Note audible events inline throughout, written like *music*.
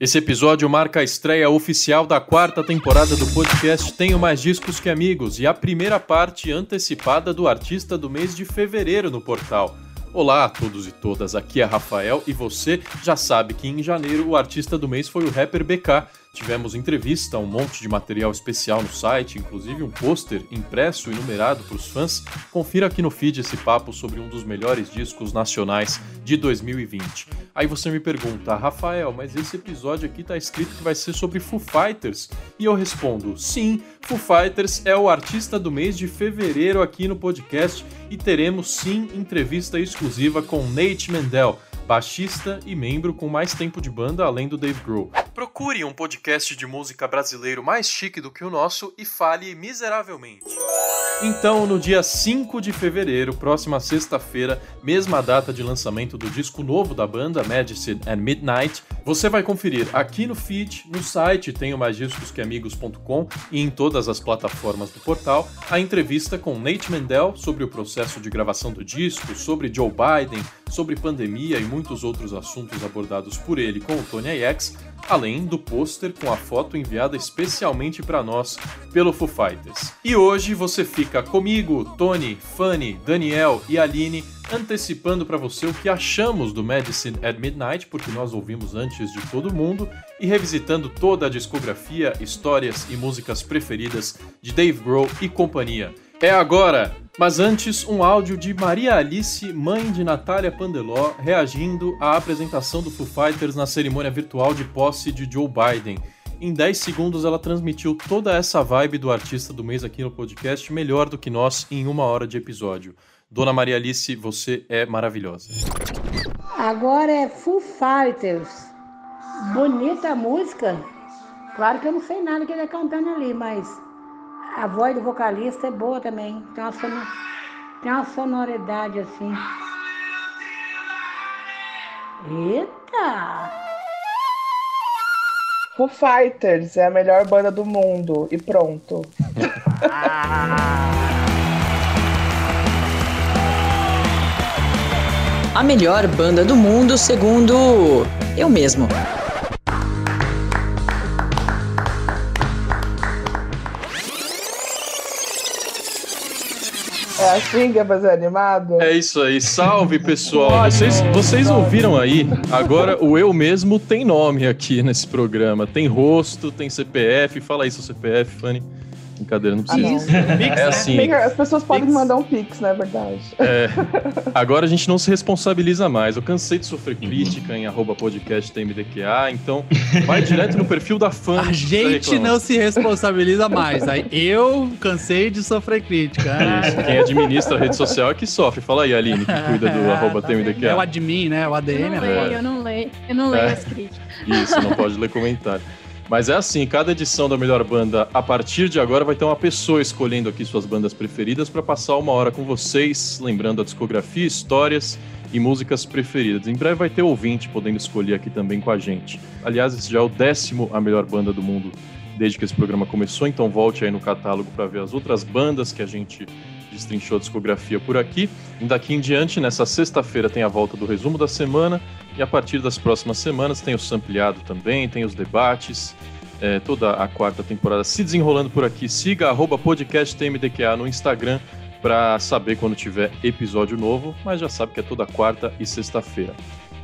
Esse episódio marca a estreia oficial da quarta temporada do podcast Tenho Mais Discos Que Amigos e a primeira parte antecipada do artista do mês de fevereiro no portal. Olá a todos e todas, aqui é Rafael e você já sabe que em janeiro o artista do mês foi o rapper BK, Tivemos entrevista, um monte de material especial no site, inclusive um pôster impresso e numerado para os fãs. Confira aqui no feed esse papo sobre um dos melhores discos nacionais de 2020. Aí você me pergunta, Rafael, mas esse episódio aqui tá escrito que vai ser sobre Foo Fighters? E eu respondo, sim, Foo Fighters é o artista do mês de fevereiro aqui no podcast e teremos sim entrevista exclusiva com Nate Mendel baixista e membro com mais tempo de banda além do Dave Grohl. Procure um podcast de música brasileiro mais chique do que o nosso e fale miseravelmente. Então, no dia 5 de fevereiro, próxima sexta-feira, mesma data de lançamento do disco novo da banda, Medicine and Midnight, você vai conferir aqui no feed, no site tenho e em todas as plataformas do portal, a entrevista com Nate Mendel sobre o processo de gravação do disco, sobre Joe Biden, sobre pandemia e muitos outros assuntos abordados por ele com o Tony X, além do pôster com a foto enviada especialmente para nós pelo Foo Fighters. E hoje você fica comigo, Tony, Fanny, Daniel e Aline antecipando para você o que achamos do Medicine at Midnight, porque nós ouvimos antes de todo mundo, e revisitando toda a discografia, histórias e músicas preferidas de Dave Grohl e companhia. É agora! Mas antes, um áudio de Maria Alice, mãe de Natália Pandeló, reagindo à apresentação do Foo Fighters na cerimônia virtual de posse de Joe Biden. Em 10 segundos, ela transmitiu toda essa vibe do artista do mês aqui no podcast, melhor do que nós em uma hora de episódio. Dona Maria Alice, você é maravilhosa. Agora é Foo Fighters. Bonita música. Claro que eu não sei nada que ele está cantando ali, mas a voz do vocalista é boa também. Tem uma, sonor... Tem uma sonoridade assim. Eita! Foo Fighters é a melhor banda do mundo. E pronto. *laughs* a melhor banda do mundo, segundo eu mesmo. É assim que é fazer animado? É isso aí. Salve, pessoal. Vocês, vocês ouviram aí? Agora o eu mesmo tem nome aqui nesse programa. Tem rosto, tem CPF. Fala aí seu CPF, Fanny. Brincadeira, não precisa. Ah, não. *laughs* é assim. As pessoas podem pix. mandar um pix, na é verdade. É. *laughs* Agora a gente não se responsabiliza mais. Eu cansei de sofrer crítica em arroba podcast TMDQA, então vai direto no perfil da fã. A gente não se responsabiliza mais. Aí eu cansei de sofrer crítica. Isso. Quem administra a rede social é que sofre. Fala aí, Aline, que cuida do *laughs* arroba TMDQA. É o admin, né? O ADM. Eu não leio, eu não leio, eu não leio é. as críticas. Isso, não pode ler comentário. Mas é assim, cada edição da melhor banda, a partir de agora, vai ter uma pessoa escolhendo aqui suas bandas preferidas para passar uma hora com vocês, lembrando a discografia, histórias e músicas preferidas. Em breve vai ter ouvinte podendo escolher aqui também com a gente. Aliás, esse já é o décimo a melhor banda do mundo desde que esse programa começou, então volte aí no catálogo para ver as outras bandas que a gente destrinchou a discografia por aqui. E daqui em diante, nessa sexta-feira, tem a volta do resumo da semana. E a partir das próximas semanas tem o sampleado também, tem os debates. É, toda a quarta temporada se desenrolando por aqui. Siga arroba no Instagram para saber quando tiver episódio novo, mas já sabe que é toda quarta e sexta-feira.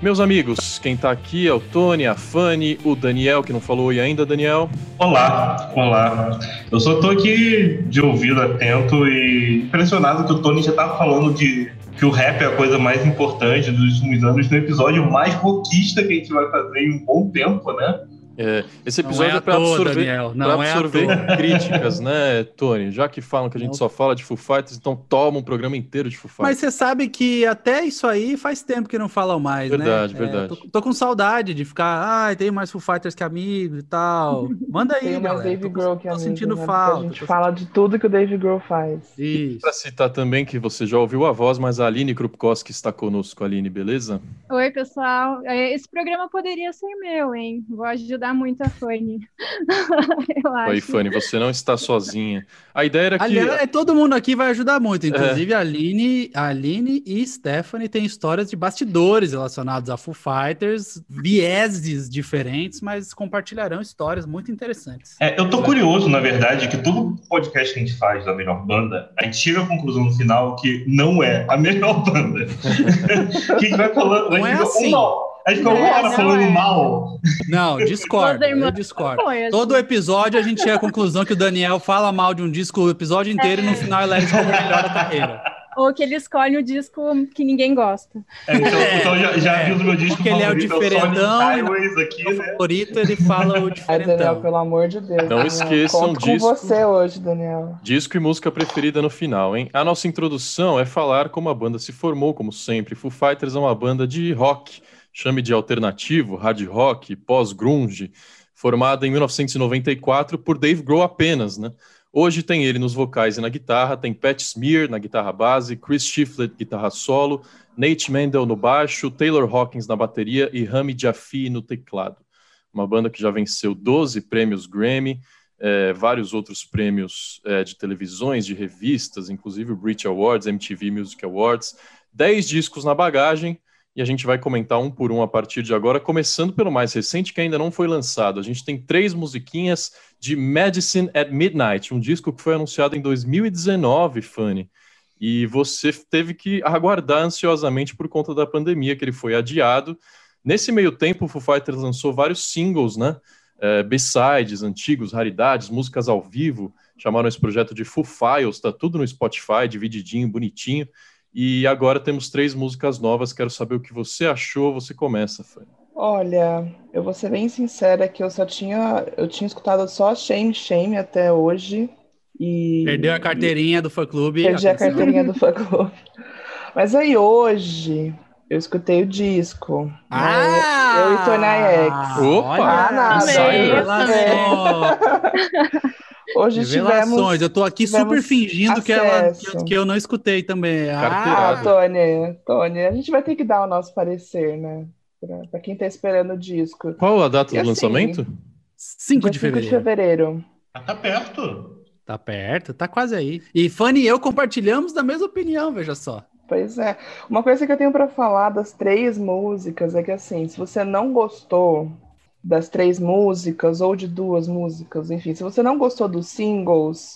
Meus amigos, quem está aqui é o Tony, a Fanny, o Daniel, que não falou ainda, Daniel. Olá, olá. Eu só estou aqui de ouvido atento e impressionado que o Tony já estava falando de que o rap é a coisa mais importante dos últimos anos no episódio mais rockista que a gente vai fazer em um bom tempo, né? É, esse episódio é, é para absorver, pra é absorver é críticas, né, Tony? Já que falam que a gente não. só fala de Foo Fighters, então toma um programa inteiro de Foo Fighters. Mas você sabe que até isso aí faz tempo que não falam mais, verdade, né? Verdade, verdade. Tô, tô, com saudade de ficar, ah, tem mais Foo Fighters que amigo e tal. *laughs* Manda aí, tem mais galera. Dave Grohl que tô amigo, sentindo né? falta. A gente fala de tudo que o Dave Grohl faz. Isso. Para citar também que você já ouviu a voz, mas a Aline Krupkowski está conosco. Aline, beleza? Oi, pessoal. É, esse programa poderia ser meu, hein? Vou ajudar ajudar muito a Fanny. *laughs* eu acho. Oi, Fanny, você não está sozinha. A ideia era que. Aliás, é, todo mundo aqui vai ajudar muito. Inclusive, a, Aline, a Aline e Stephanie têm histórias de bastidores relacionados a Foo Fighters, vieses diferentes, mas compartilharão histórias muito interessantes. É, eu tô curioso, na verdade, que todo podcast que a gente faz da melhor banda, a gente chega à conclusão no final que não é a melhor banda. que *laughs* a gente vai falando. Não a é assim. Não, a gente ficou uma É, hora não falando é. mal. Não, discordo. Eu discordo. Foi. Todo episódio a gente chega à conclusão que o Daniel fala mal de um disco o episódio inteiro e no final ele elege como o melhor da carreira. Ou que ele escolhe o disco que ninguém gosta. É, então, É, então já, já é. aviso meu disco Porque ele é o favorito, diferentão Highways aqui, O né? favorito, ele fala o *laughs* Ai, Daniel, diferentão. pelo amor de Deus. Não Daniel. esqueçam Conto com disso. você hoje, Daniel. Disco e música preferida no final, hein? A nossa introdução é falar como a banda se formou, como sempre. Foo Fighters é uma banda de rock, chame de alternativo, hard rock, pós-grunge, formada em 1994 por Dave Grohl apenas, né? Hoje tem ele nos vocais e na guitarra, tem Pat Smear na guitarra base, Chris Shiflett guitarra solo, Nate Mendel no baixo, Taylor Hawkins na bateria e Rami Jaffe no teclado. Uma banda que já venceu 12 prêmios Grammy, eh, vários outros prêmios eh, de televisões, de revistas, inclusive o Brit Awards, MTV Music Awards, 10 discos na bagagem, e a gente vai comentar um por um a partir de agora, começando pelo mais recente que ainda não foi lançado. A gente tem três musiquinhas de Medicine at Midnight, um disco que foi anunciado em 2019, Fanny. E você teve que aguardar ansiosamente por conta da pandemia, que ele foi adiado. Nesse meio tempo, o Foo Fighters lançou vários singles, né? É, B-sides, antigos, raridades, músicas ao vivo. Chamaram esse projeto de Foo Files, tá tudo no Spotify, divididinho, bonitinho. E agora temos três músicas novas. Quero saber o que você achou. Você começa, Fanny. Olha, eu vou ser bem sincera que eu só tinha, eu tinha escutado só Shame Shame até hoje e Perdeu a carteirinha do fã-clube. perdi a atenção. carteirinha do fã clube. Mas aí hoje eu escutei o disco. né? Ah! Eu e Tony X. Opa! Ah, nada. Revelações. *laughs* Hoje Revelações. tivemos. Eu tô aqui super fingindo que, ela, que, eu- que eu não escutei também. Ah. Tony, Tony, a gente vai ter que dar o nosso parecer, né? Pra, pra quem tá esperando o disco. Qual a data E do assim, lançamento? 5 Dia de 5 fevereiro. de fevereiro. Ah, Tá perto. Tá perto, tá quase aí. E Fanny e eu compartilhamos da mesma opinião, veja só. Pois é. Uma coisa que eu tenho pra falar das três músicas é que, assim, se você não gostou das três músicas ou de duas músicas, enfim, se você não gostou dos singles,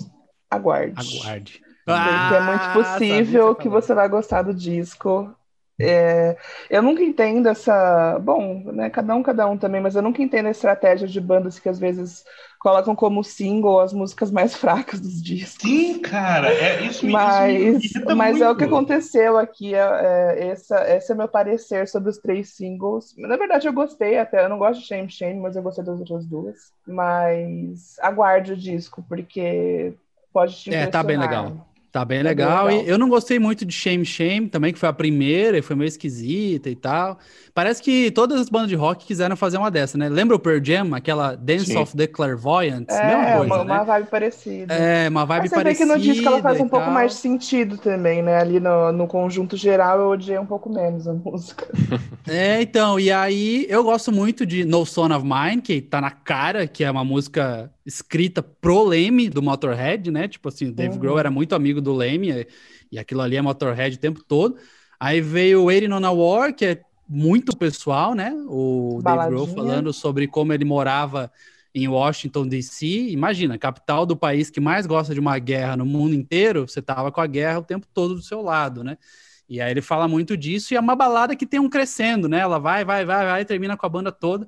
aguarde. Aguarde. Porque é Ah, muito sabia possível que falar. você vai gostar do disco. É, eu nunca entendo essa. Bom, né? Cada um, cada um também, mas eu nunca entendo a estratégia de bandas que às vezes colocam como single as músicas mais *laughs* fracas dos discos. Sim, cara, é isso me Mas, isso me mas é o que muito. aconteceu aqui. É, é, essa, esse é meu parecer sobre os três singles. Na verdade, eu gostei até. Eu não gosto de Shame Shame, mas eu gostei das outras duas. Mas aguarde o disco, porque pode te É, tá bem legal. Tá bem Tá legal. legal. E eu não gostei muito de Shame Shame também, que foi a primeira e foi meio esquisita e tal. Parece que todas as bandas de rock quiseram fazer uma dessa, né? Lembra o Pearl Jam, aquela Dance Sim. of the Clairvoyants? É, Mesma coisa, uma, né? uma vibe parecida. É, uma vibe Mas você vê parecida. que no disco ela faz um pouco tal. mais de sentido também, né? Ali no, no conjunto geral eu odiei um pouco menos a música. *laughs* É, então, e aí eu gosto muito de No Son of Mine, que tá na cara, que é uma música escrita pro Leme do Motorhead, né? Tipo assim, o Dave Uhum. Grohl era muito amigo do Leme, e, e aquilo ali é Motorhead o tempo todo. Aí veio Waiting on a War, que é muito pessoal, né? O Dave Grohl Baladinha. falando sobre como ele morava em Washington, D.C. Imagina, capital do país que mais gosta de uma guerra no mundo inteiro, você tava com a guerra o tempo todo do seu lado, né? E aí ele fala muito disso, e é uma balada que tem um crescendo, né? Ela vai, vai, vai, vai, termina com a banda toda.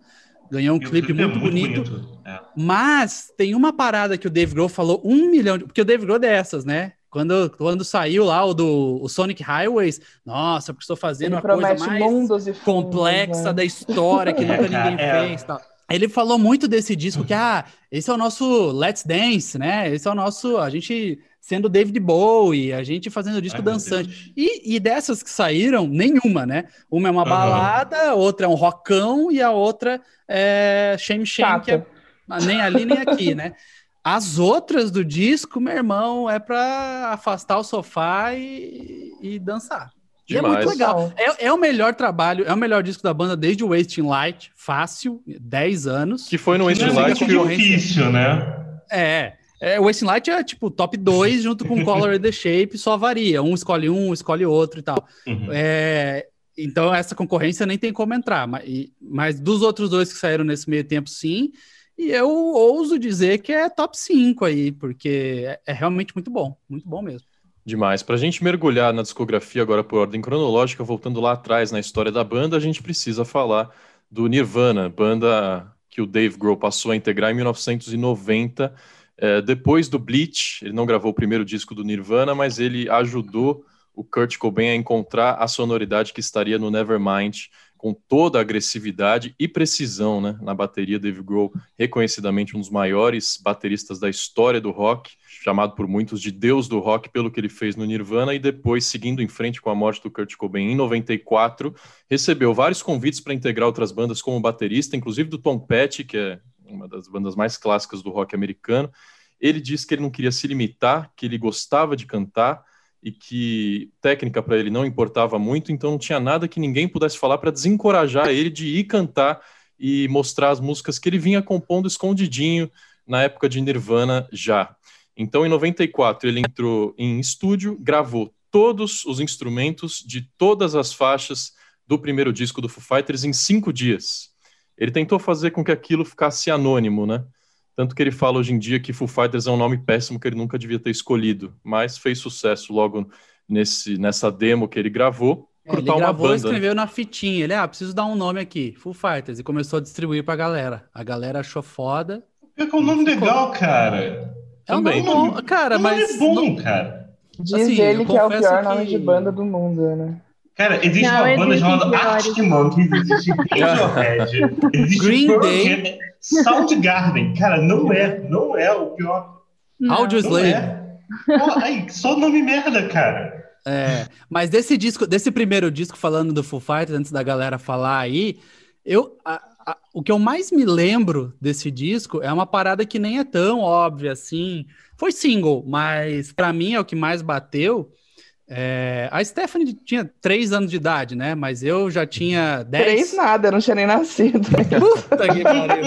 Ganhou um E o clipe clipe é muito, bonito. É. Mas tem uma parada que o Dave Grohl falou um milhão de... Porque o Dave Grohl é dessas, né? Quando, quando saiu lá o do o Sonic Highways, nossa, porque estou fazendo Ele a coisa mais mundos e fundos, complexa né? da história que nunca *laughs* É, ninguém é. fez. Tal. Ele falou muito desse disco que, ah, esse é o nosso Let's Dance, né? Esse é o nosso, a gente sendo David Bowie, a gente fazendo disco Ai, dançante. E, e dessas que saíram, nenhuma, né? Uma é uma Aham. balada, outra é um rockão e a outra é Shame Shame, que é nem ali nem aqui, né? *laughs* As outras do disco, meu irmão, é pra afastar o sofá e, e dançar. E é muito legal. É, é, o melhor trabalho, é o melhor disco da banda desde o Wasting Light, fácil, 10 anos. Que foi no Wasting Light que difícil, né? É. É, o Wasting Light é tipo top 2 *laughs* junto com Color and the Shape, só varia. Um escolhe um, escolhe outro e tal. Uhum. É, então essa concorrência nem tem como entrar. Mas, mas dos outros dois que saíram nesse meio tempo, sim. E eu ouso dizer que é top 5 aí, porque é, é realmente muito bom. Muito bom mesmo. Demais. Para a gente mergulhar na discografia agora por ordem cronológica, voltando lá atrás na história da banda, a gente precisa falar do Nirvana, banda que o Dave Grohl passou a integrar em 1990 é, depois do Bleach, ele não gravou o primeiro disco do Nirvana, mas ele ajudou o Kurt Cobain a encontrar a sonoridade que estaria no Nevermind, com toda a agressividade e precisão né, na bateria. Dave Grohl, reconhecidamente um dos maiores bateristas da história do rock, chamado por muitos de Deus do rock pelo que ele fez no Nirvana, e depois, seguindo em frente com a morte do Kurt Cobain em 94, recebeu vários convites para integrar outras bandas como baterista, inclusive do Tom Petty, que é uma das bandas mais clássicas do rock americano. Ele disse que ele não queria se limitar, que ele gostava de cantar e que técnica para ele não importava muito, então não tinha nada que ninguém pudesse falar para desencorajar ele de ir cantar e mostrar as músicas que ele vinha compondo escondidinho na época de Nirvana já. Então, em 94, ele entrou em estúdio, gravou todos os instrumentos de todas as faixas do primeiro disco do Foo Fighters em cinco dias. Ele tentou fazer com que aquilo ficasse anônimo, né? Tanto que ele fala hoje em dia que Foo Fighters é um nome péssimo que ele nunca devia ter escolhido, mas fez sucesso logo nesse, nessa demo que ele gravou. É, ele gravou e né? escreveu na fitinha. Ele, ah, preciso dar um nome aqui, Foo Fighters, e começou a distribuir pra galera. A galera achou foda. É que é um nome legal, cara. É um nome bom, cara, mas... É bom, não... cara. Diz assim, ele que é o pior que... nome de banda do mundo, né? Cara, existe não, uma banda chamada Arctic Monkeys, existe *laughs* Radiohead, existe Green Day, Soundgarden. Cara, não é, não é o pior. Audio Slave. É. Oh, só nome merda, cara. É, mas desse disco, desse primeiro disco falando do Foo Fighters, antes da galera falar aí, eu, a, a, o que eu mais me lembro desse disco é uma parada que nem é tão óbvia assim. Foi single, mas para mim é o que mais bateu é, a Stephanie tinha três anos de idade, né? Mas eu já tinha dez. Três nada, eu não tinha nem nascido. *laughs* Puta que pariu.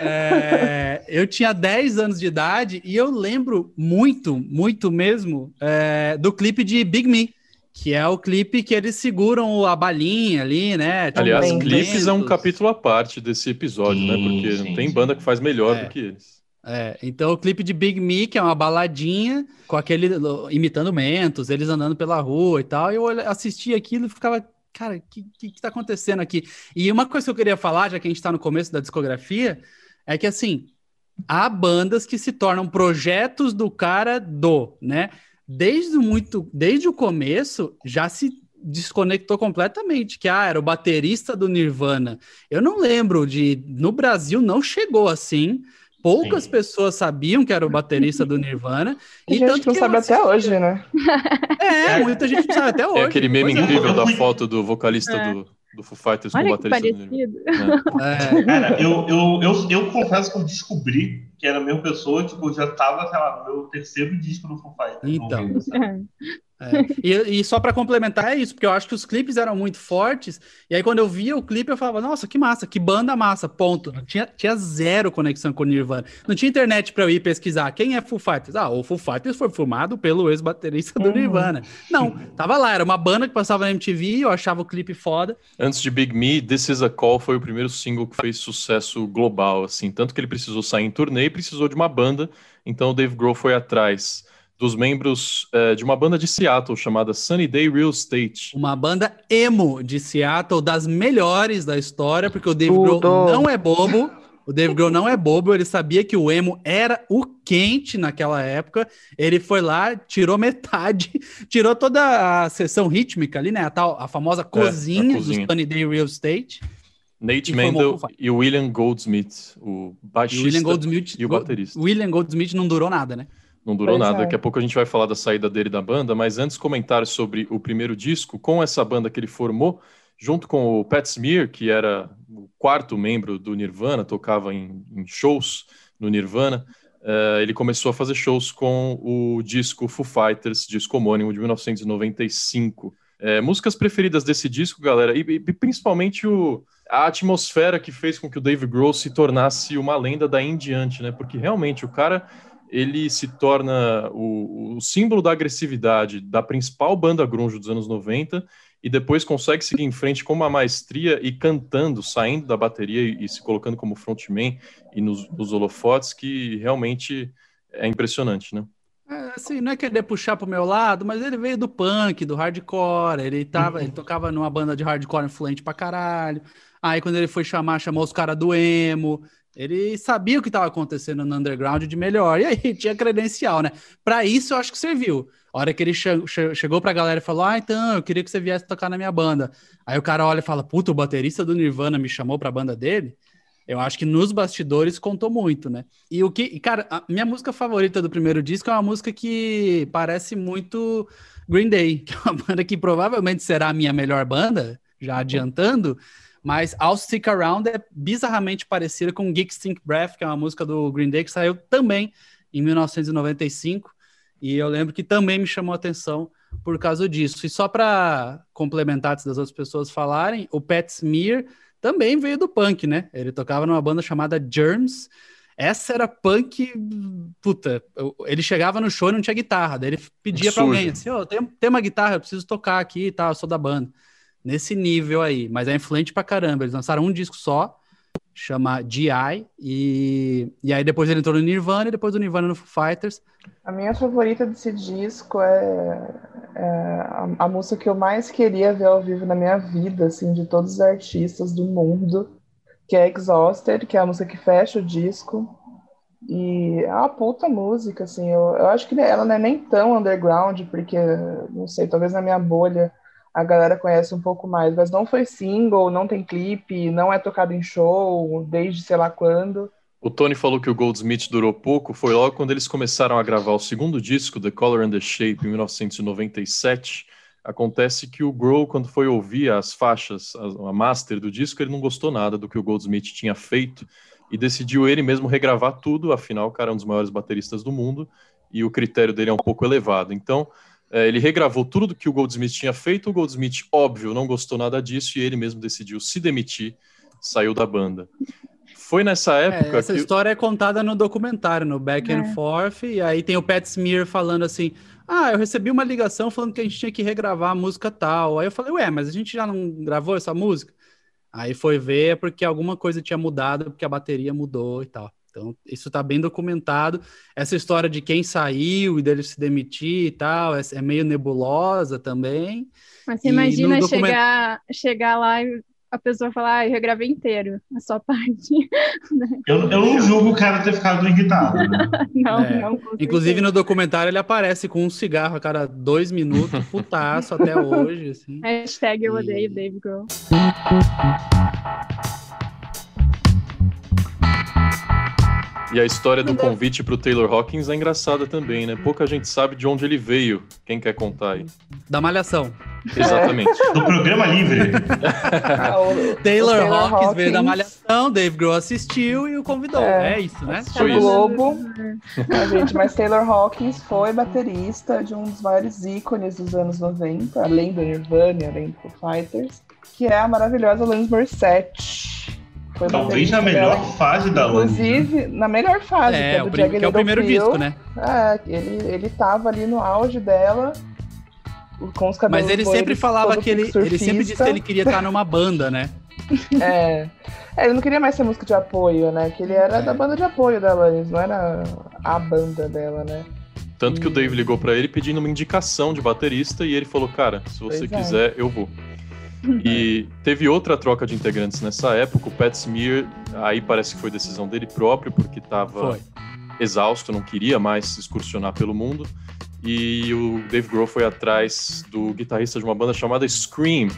É, eu tinha 10 anos de idade e eu lembro muito, muito mesmo é, do clipe de Big Me. Que é o clipe que eles seguram a balinha ali, né? Tipo, Aliás, clipes é um capítulo à parte desse episódio, sim, né? Porque sim, não tem sim. banda que faz melhor do é. que eles. É, então o clipe de Big Me, que é uma baladinha, com aquele imitando mentos, eles andando pela rua e tal, eu assistia aquilo e ficava, cara, o que, que, que tá acontecendo aqui? E uma coisa que eu queria falar, já que a gente tá no começo da discografia, é que assim, há bandas que se tornam projetos do cara do, né? Desde muito, desde o começo, já se desconectou completamente, que ah, era o baterista do Nirvana. Eu não lembro de no Brasil não chegou assim poucas Sim. pessoas sabiam que era o *laughs* baterista do Nirvana. e gente tanto não que sabe até hoje, né? É, muita gente não sabe até hoje. É aquele meme pois é. incrível é. da foto do vocalista é. do, do Foo Fighters Olha com o baterista do Nirvana. É. Cara, eu, eu, eu, eu confesso que eu descobri que era a mesma pessoa, tipo, já tava, sei lá, no meu terceiro disco do Foo Fighters. Então. *laughs* É. E, e, só para complementar é isso, porque eu acho que os clipes eram muito fortes, e aí quando eu via o clipe eu falava, nossa, que massa, que banda massa, ponto. Tinha, tinha zero conexão com o Nirvana. Não tinha internet para eu ir pesquisar quem é Foo Fighters. Ah, o Foo Fighters foi formado pelo ex-baterista do uhum. Nirvana. Não, tava lá, era uma banda que passava na MTV, eu achava o clipe foda. Antes de Big Me, This Is a Call foi o primeiro single que fez sucesso global, assim, tanto que ele precisou sair em turnê e precisou de uma banda, então o Dave Grohl foi atrás dos membros é, de uma banda de Seattle chamada Sunny Day Real Estate. Uma banda emo de Seattle, das melhores da história, porque o Dave Grohl não é bobo. O Dave Grohl não é bobo, ele sabia que o emo era o quente naquela época. Ele foi lá, tirou metade, *laughs* tirou toda a sessão rítmica ali, né? A, tal, a famosa cozinha, é, a cozinha. do Sunny Day Real Estate. Nate Mendel e o William Goldsmith, o baixista e o, William Goldsmith, e o baterista. William Goldsmith não durou nada, né? Não durou pois nada. É. Daqui a pouco a gente vai falar da saída dele da banda, mas antes comentar sobre o primeiro disco, com essa banda que ele formou, junto com o Pat Smear, que era o quarto membro do Nirvana, tocava em, em shows no Nirvana, uh, ele começou a fazer shows com o disco Foo Fighters, disco homônimo de 1995. É, músicas preferidas desse disco, galera, e, e, principalmente o, a atmosfera que fez com que o Dave Grohl se tornasse uma lenda daí em diante, né? Porque realmente o cara ele se torna o, o símbolo da agressividade da principal banda grunge dos anos 90 e depois consegue seguir em frente com uma maestria e cantando, saindo da bateria e, e se colocando como frontman e nos, nos holofotes, que realmente é impressionante, né? É, assim, não é querer puxar pro meu lado, mas ele veio do punk, do hardcore, ele tava, uhum. ele tocava numa banda de hardcore influente pra caralho. Aí quando ele foi chamar, chamou os caras do emo. Ele sabia o que estava acontecendo no underground de melhor. E aí *laughs* tinha credencial, né? Para isso eu acho que serviu. A hora que ele che che chegou pra galera e falou: Ah, então, eu queria que você viesse tocar na minha banda. Aí o cara olha e fala: Puta, o baterista do Nirvana me chamou pra banda dele. Eu acho que nos bastidores contou muito, né? E o que, cara, a minha música favorita do primeiro disco é uma música que parece muito Green Day, *laughs* que é uma banda que provavelmente será a minha melhor banda, já adiantando, mas I'll Stick Around é bizarramente parecida com Geek Stink Breath, que é uma música do Green Day que saiu também em 1995, e eu lembro que também me chamou a atenção por causa disso. E só para complementar antes das outras pessoas falarem, o Pat Smear também veio do punk, né? Ele tocava numa banda chamada Germs. Essa era punk, puta. Ele chegava no show e não tinha guitarra. Daí ele pedia para alguém assim: oh, tem, tem uma guitarra, eu preciso tocar aqui e tal, eu sou da banda. Nesse nível aí, mas é influente pra caramba. Eles lançaram um disco só, chama GI, e, e aí depois ele entrou no Nirvana e depois do Nirvana no Foo Fighters. A minha favorita desse disco é, é a, a, música que eu mais queria ver ao vivo na minha vida, assim, de todos os artistas do mundo, que é Exhausted, que é a música que fecha o disco. E é uma puta música, assim, eu, eu acho que ela não é nem tão underground, porque, não sei, talvez na minha bolha a galera conhece um pouco mais, mas não foi single, não tem clipe, não é tocado em show desde sei lá quando. O Tony falou que o Goldsmith durou pouco, foi logo quando eles começaram a gravar o segundo disco, The Color and the Shape, em 1997. Acontece que o Grohl, quando foi ouvir as faixas, a, master do disco, ele não gostou nada do que o Goldsmith tinha feito e decidiu ele mesmo regravar tudo, afinal o cara é um dos maiores bateristas do mundo e o critério dele é um pouco elevado. Então, é, ele regravou tudo que o Goldsmith tinha feito. O Goldsmith, óbvio, não gostou nada disso e ele mesmo decidiu se demitir, saiu da banda. Foi nessa é, época. É, essa que... história é contada no documentário, no Back é. and Forth, e aí tem o Pat Smear falando assim: Ah, eu recebi uma ligação falando que a gente tinha que regravar a música tal. Aí eu falei, ué, mas a gente já não gravou essa música? Aí foi ver porque alguma coisa tinha mudado, porque a bateria mudou e tal. Então, isso está bem documentado. Essa história de quem saiu e dele se demitir e tal, é, é meio nebulosa também. Mas você imagina document... chegar, chegar lá e a pessoa falar, ah, eu regravei inteiro a sua *laughs* parte. Eu, eu não julgo o cara ter ficado irritado. Né? *laughs* não, é. não. Inclusive no documentário ele aparece com um cigarro a cada dois minutos, *laughs* putaço até hoje. Assim. Hashtag eu odeio e... Dave Grohl. E a história do convite para o Taylor Hawkins é engraçada também, né? Pouca gente sabe de onde ele veio. Quem quer contar aí? Da Malhação. Exatamente. *laughs* Do programa livre. *laughs* Taylor, Taylor Hawkins, Hawkins, veio da Malhação, Dave Grohl assistiu e o convidou. É, é isso, né? Foi Globo. É, gente, mas Taylor Hawkins foi baterista de um dos maiores ícones dos anos 90, além do Nirvana, além do Foo Fighters, que é a maravilhosa Alanis Morissette. Foi Talvez na melhor dela. fase da Alanis. Né? Inclusive, na melhor fase. É, é o prim que é o primeiro disco, né? É, ele, ele tava ali no auge dela. Com os cabelos Mas ele sempre falava que ele, ele sempre disse que ele queria estar numa banda, né? *laughs* É. é. Ele não queria mais ser música de apoio, né? Que ele era é. da banda de apoio da Alanis, não era a banda dela, né? Tanto que o Dave ligou para ele pedindo uma indicação de baterista e ele falou: Cara, se você pois é. quiser, é. eu vou. *laughs* E teve outra troca de integrantes nessa época. O Pat Smear, aí parece que foi decisão dele próprio, porque estava exausto, não queria mais excursionar pelo mundo. E o Dave Grohl foi atrás do guitarrista de uma banda chamada Scream,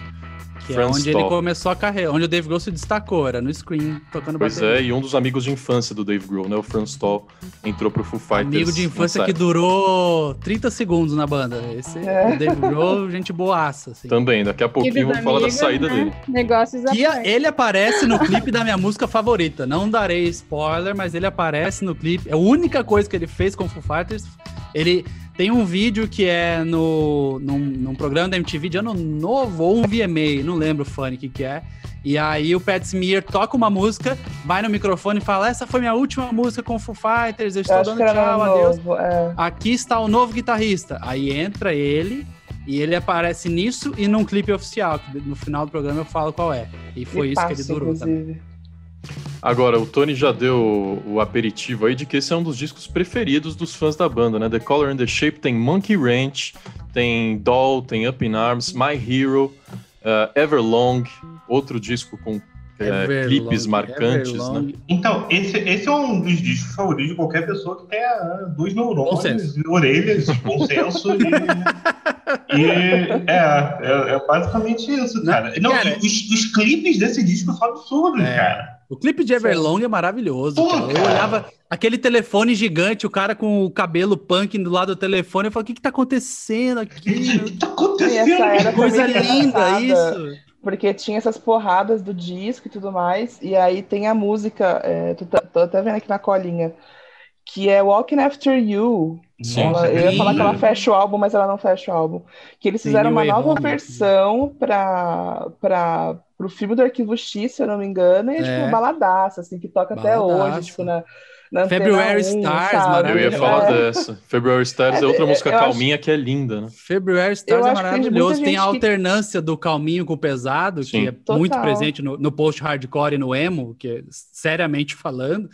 que é onde ele começou a carreira, onde o Dave Grohl se destacou, era no Screen, tocando pois bateria. Pois é, e um dos amigos de infância do Dave Grohl, né, o Franz Toll, entrou pro Foo Fighters. Amigo de infância que durou 30 segundos na banda. Esse é. o Dave Grohl, gente boaça. Assim. Também, daqui a pouquinho vamos falar da saída né? dele. Negócios que ele aparece no clipe da minha música favorita. Não darei spoiler, mas ele aparece no clipe. É a única coisa que ele fez com o Foo Fighters. Ele Tem um vídeo que é no, num, num programa da MTV de ano novo, ou um VMA, não lembro, Fanny, o que, que é. E aí o Pat Smear toca uma música, vai no microfone e fala: Essa foi minha última música com Foo Fighters, eu estou eu dando tchau, adeus. Novo, é. Aqui está o novo guitarrista. Aí entra ele e ele aparece nisso e num clipe oficial, que no final do programa eu falo qual é. E foi e isso que ele durou inclusive. também. Agora, o Tony já deu o aperitivo aí de que esse é um dos discos preferidos dos fãs da banda, né? The Color and the Shape tem Monkey Ranch, tem Doll, tem Up in Arms, My Hero, uh, Everlong, outro disco com é, clipes marcantes, né? Então, esse, esse é um dos discos favoritos de qualquer pessoa que tenha dois neurônios, orelhas, *laughs* bom senso e, e é, é, é, basicamente isso, cara. Não, cara, os, os, clipes desse disco são absurdos, é. cara. O clipe de Everlong é maravilhoso, Pô, cara. Eu olhava aquele telefone gigante, o cara com o cabelo punk do lado do telefone, eu falava, o que que tá acontecendo aqui? O que tá acontecendo? Que coisa linda isso porque tinha essas porradas do disco e tudo mais, e aí tem a música, é, tô, tô, até vendo aqui na colinha, que é Walking After You. Sim, ela, eu ia falar que ela fecha o álbum, mas ela não fecha o álbum. Que eles fizeram uma nova versão para o filme do Arquivo X, se eu não me engano, e é, tipo, é. tipo baladaça, assim, que toca baladaça. até hoje, tipo, na, na February 1, Stars, Eu ia falar é. dessa. February Stars é, é outra música calminha acho... que é linda, né? February Stars é maravilhoso. Tem, tem a alternância que... do calminho com o pesado, Sim. que é Total. muito presente no, no post-hardcore e no emo, que é seriamente falando.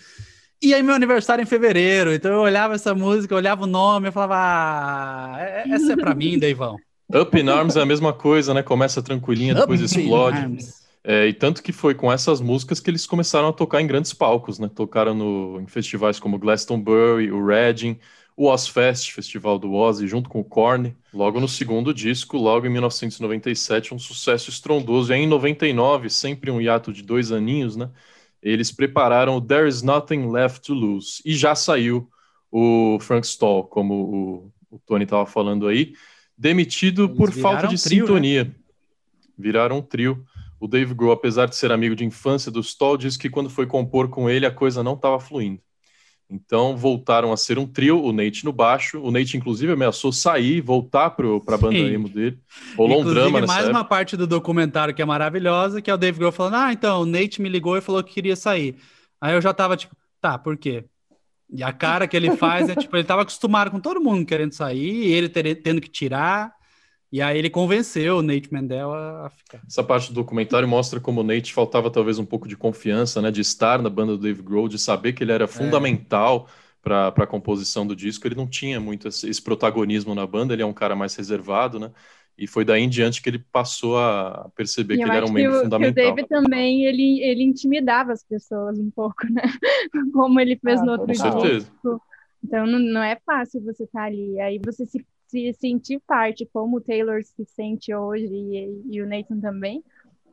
E aí, meu aniversário é em fevereiro, então eu olhava essa música, olhava o nome, eu falava, ah, é, essa é pra mim, Deivão. Up in Arms é a mesma coisa, né? Começa tranquilinha, depois Up explode. É, e tanto que foi com essas músicas que eles começaram a tocar em grandes palcos, né? Tocaram no, em festivais como Glastonbury, o Reading, o Ozfest, festival do Ozzy, junto com o Korn. Logo no segundo disco, logo em 1997, um sucesso estrondoso. E aí em 99, sempre um hiato de dois aninhos, né? Eles prepararam o There Is Nothing Left to Lose. E já saiu o Frank Stall, como o, o Tony estava falando aí, demitido Eles por falta de trio, né? sintonia. Né? Viraram um trio. O Dave Grohl, apesar de ser amigo de infância do Stoll, diz que quando foi compor com ele a coisa não estava fluindo. Então voltaram a ser um trio, o Nate no baixo. O Nate, inclusive, ameaçou sair, voltar para a banda Sim. emo dele. Rolou inclusive, um drama nessa mais época. uma parte do documentário que é maravilhosa, que é o Dave Grohl falando: Ah, então, o Nate me ligou e falou que queria sair. Aí eu já tava tipo, tá, por quê? E a cara que ele faz é tipo, ele tava acostumado com todo mundo querendo sair, ele tendo que tirar. E aí ele convenceu o Nate Mendel a, ficar. Essa parte do documentário mostra como o Nate faltava talvez um pouco de confiança, né, de estar na banda do Dave Grohl, de saber que ele era é. fundamental é. para a composição do disco. Ele não tinha muito esse, esse, protagonismo na banda, ele é um cara mais reservado, né? E foi daí em diante que ele passou a perceber e que ele era um membro o, fundamental. o David também ele, ele intimidava as pessoas um pouco, né? *laughs* Como ele fez ah, no outro com certeza. Então não, não é fácil você estar tá ali. Aí você se se sentir parte, como o Taylor se sente hoje e, e o Nathan também,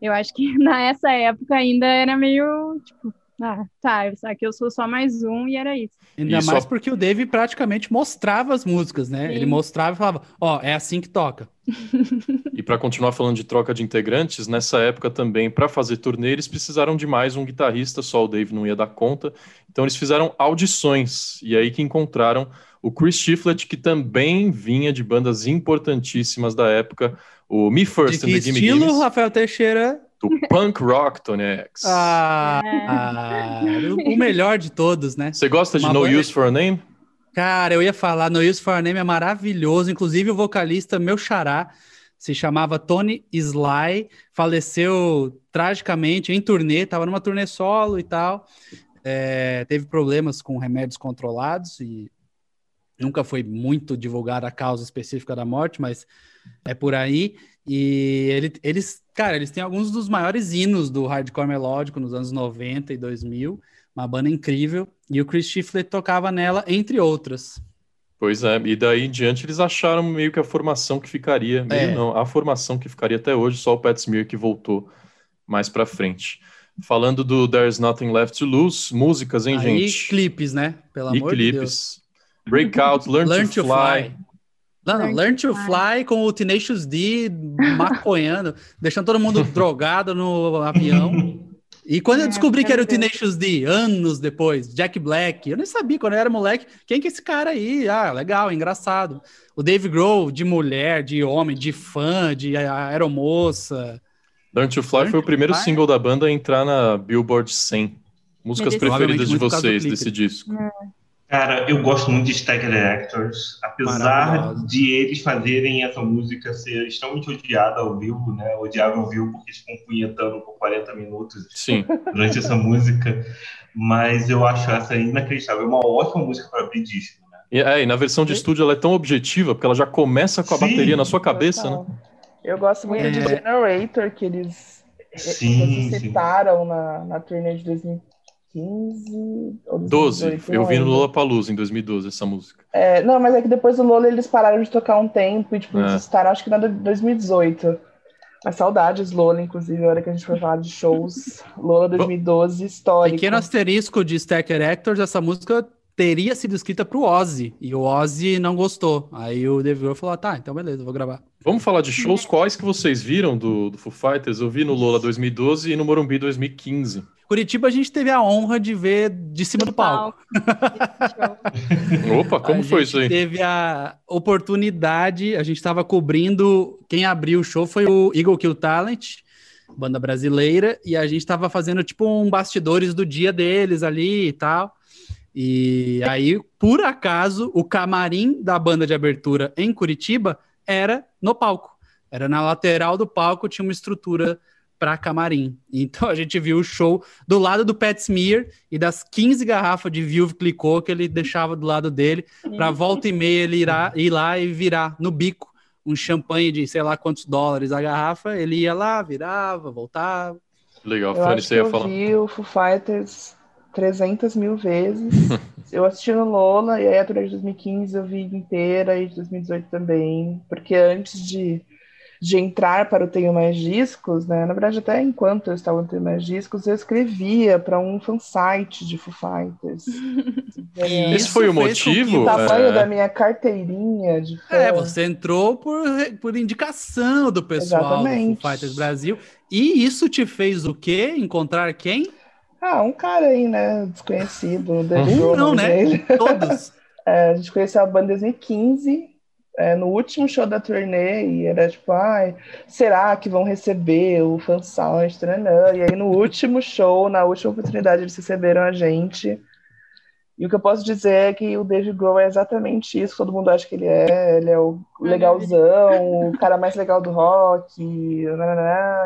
eu acho que *laughs* nessa época ainda era meio tipo, ah, tá, aqui eu sou só mais um e era isso. Ainda mais só... porque o Dave praticamente mostrava as músicas, né? Sim. Ele mostrava e falava, ó, oh, é assim que toca. *laughs* e para continuar falando de troca de integrantes, nessa época também, para fazer turnê, eles precisaram de mais um guitarrista, só o Dave não ia dar conta. Então eles fizeram audições, e aí que encontraram o Chris Shiflett, que também vinha de bandas importantíssimas da época, o Me First de que and the Gimme estilo, Gimmes, Rafael Teixeira? Do punk rock, Tony X. Ah, ah, o melhor de todos, né? Você gosta Uma de No banda... Use for a Name? Cara, eu ia falar, No Use for a Name é maravilhoso. Inclusive, o vocalista, meu xará, se chamava Tony Sly, faleceu tragicamente em turnê, estava numa turnê solo e tal. É, teve problemas com remédios controlados e Nunca foi muito divulgada a causa específica da morte, mas é por aí. E ele, eles, cara, eles têm alguns dos maiores hinos do hardcore melódico nos anos 90 e 2000. Uma banda incrível. E o Chris Shiflett tocava nela, entre outras. Pois é, e daí em diante eles acharam meio que a formação que ficaria, meio é. não, a formação que ficaria até hoje, só o Pat Smear que voltou mais para frente. Falando do There's Nothing Left to Lose, músicas, hein, Aí, gente? clipes, né? Pelo e amor clipes. de Deus. Breakout, Learn, learn to, to, Fly. fly. Não, não, Learn to Fly com o Tenacious D maconhando, *laughs* deixando todo mundo drogado no avião. E quando eu É, descobri que era o. Tenacious D, anos depois, Jack Black, eu nem sabia quando eu era moleque, quem que é esse cara aí? Ah, legal, engraçado. O Dave Grohl, de mulher, de homem, de fã, de a- aeromoça. Learn to Fly Learn foi o to primeiro Fly? single da banda a entrar na Billboard 100. Músicas preferidas de vocês desse disco. Cara, eu gosto muito de Staggered Actors, apesar de eles fazerem essa música ser extremamente odiada ao vivo, né? Odiável ao vivo porque eles ficam punhetando por 40 minutos Sim. durante essa música. Mas eu acho essa inacreditável. É uma ótima música para abrir disco, né? E, é, e na versão de estúdio ela é tão objetiva, porque ela já começa com a Sim, bateria na sua cabeça, né? Eu gosto muito de É. Generator, que eles Sim, eles sim. citaram na, na turnê de 2015 ou 12. 2018, Eu vi no lembro. Lollapalooza em 2012 essa música. É, não, mas é que depois do Lola eles pararam de tocar um tempo e tipo, É. eles estaram, acho que na de 2018. Mas saudades, Lola, inclusive, a hora que a gente foi falar de shows. Lola 2012, histórico. Pequeno asterisco de Stacker Actors, essa música teria sido escrita pro Ozzy, e o Ozzy não gostou. Aí o Dave Grohl falou, ah, tá, então beleza, vou gravar. Vamos falar de shows. Quais que vocês viram do, do Foo Fighters? Eu vi no Lola 2012 e no Morumbi 2015. Curitiba a gente teve a honra de ver de cima do palco. Show. *laughs* Opa, como a foi isso aí? Teve a oportunidade, a gente estava cobrindo. Quem abriu o show foi o Eagle Kill Talent, banda brasileira, e a gente estava fazendo tipo um bastidores do dia deles ali e tal. E aí, por acaso, o camarim da banda de abertura em Curitiba era no palco. Era na lateral do palco, tinha uma estrutura para camarim. Então a gente viu o show do lado do Pat Smear e das 15 garrafas de Vilve Clicô que ele deixava do lado dele, para volta e meia ele irá, ir lá e virar no bico um champanhe de sei lá quantos dólares a garrafa, ele ia lá, virava, voltava. Legal, Eu acho que eu falar. vi o Foo Fighters 300 mil vezes. *laughs* eu assisti no Lola, e aí a turnê de 2015 eu vi inteira, e de 2018 também. Porque antes de, de entrar para o Tenho Mais Discos, né? Na verdade, até enquanto eu estava no Tenho Mais Discos, eu escrevia para um fansite de Foo Fighters. E *laughs* Esse foi o motivo? O tamanho É. da minha carteirinha de fã. É, você entrou por, por indicação do pessoal Exatamente. do Foo Fighters Brasil. E isso te fez o quê? Encontrar quem? Ah, um cara aí, né? Desconhecido. Um não, né? dele. Todos. *laughs* É, a gente conheceu a banda em 2015, é, no último show da turnê, e era tipo, ai, será que vão receber o fansite? Taranã? E aí no último show, na última oportunidade, eles receberam a gente. E o que eu posso dizer é que o Dave Grohl é exatamente isso, todo mundo acha que ele é, ele é o legalzão, o cara mais legal do rock, e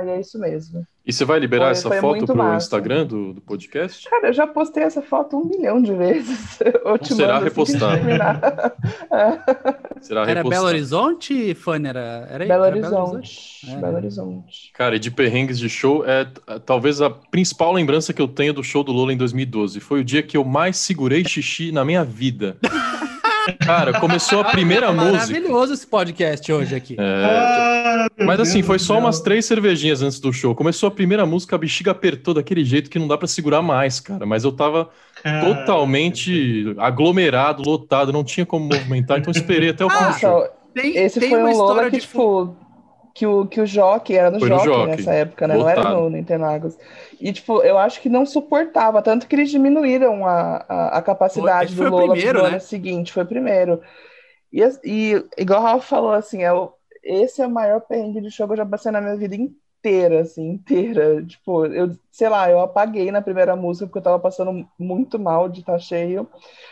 é isso mesmo. E você vai liberar Foi- essa foi foto pro massa. Instagram do, do podcast? Cara, eu já postei essa foto um milhão de vezes. *laughs* Eu te será assim repostada. terminar. *laughs* Será Era repostado? Belo Horizonte, Fanny? Era, era, Belo era Horizonte. É. Belo Horizonte. Cara, e de perrengues de show, é t- talvez a principal lembrança que eu tenho do show do Lola em 2012. Foi o dia que eu mais segurei xixi na minha vida. *laughs* Cara, começou a primeira música. Maravilhoso esse podcast hoje aqui. É, Ah, mas assim, Deus foi só céu. umas três cervejinhas antes do show. Começou a primeira música, a bexiga apertou daquele jeito que não dá pra segurar mais, cara. Mas eu tava Cara, totalmente aglomerado, lotado, não tinha como movimentar, então esperei até o fim do show. Nossa, Tem, esse tem foi uma um Lola história que, de tipo, que o, que o Jockey era no Foi no Jockey Jockey, nessa época, né? Não era lotado. no, no Interlagos. E, tipo, eu acho que não suportava, tanto que eles diminuíram a, a, a capacidade Foi- do Lola primeiro, pro né? ano seguinte, foi o primeiro. E, e igual o Ralph falou, assim, é o, esse é o maior perrengue de show que eu já passei na minha vida inteira, assim, inteira. Tipo, eu, sei lá, eu apaguei na primeira música porque eu tava passando muito mal de estar cheio.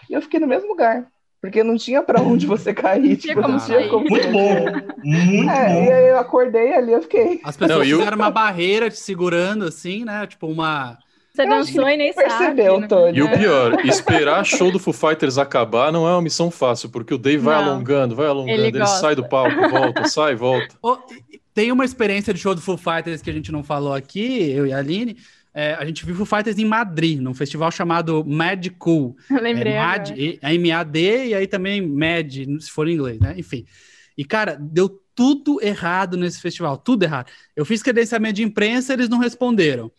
E eu fiquei no mesmo lugar. Porque não tinha pra onde você cair. *laughs* tinha tipo, como não tinha como Muito bom. Muito é, bom. e aí eu acordei ali, eu fiquei. As pessoas Não, e o- fizeram uma barreira te segurando, assim, né? Tipo, uma. Você Eu dançou e nem sabe. percebeu, né? Tony. E o pior, esperar show do Foo Fighters acabar não é uma missão fácil, porque o Dave vai Não. alongando, vai alongando, Ele ele, sai do palco, volta, sai, volta. *laughs* Tem uma experiência de show do Foo Fighters que a gente não falou aqui, eu e a Aline. É, a gente viu Foo Fighters em Madrid, num festival chamado Mad Cool. *laughs* Eu lembrei. É. MAD, e- é M-A-D e aí também MAD, se for em inglês, né? Enfim. E, cara, deu tudo errado nesse festival, tudo errado. Eu fiz credenciamento de imprensa, eles não responderam.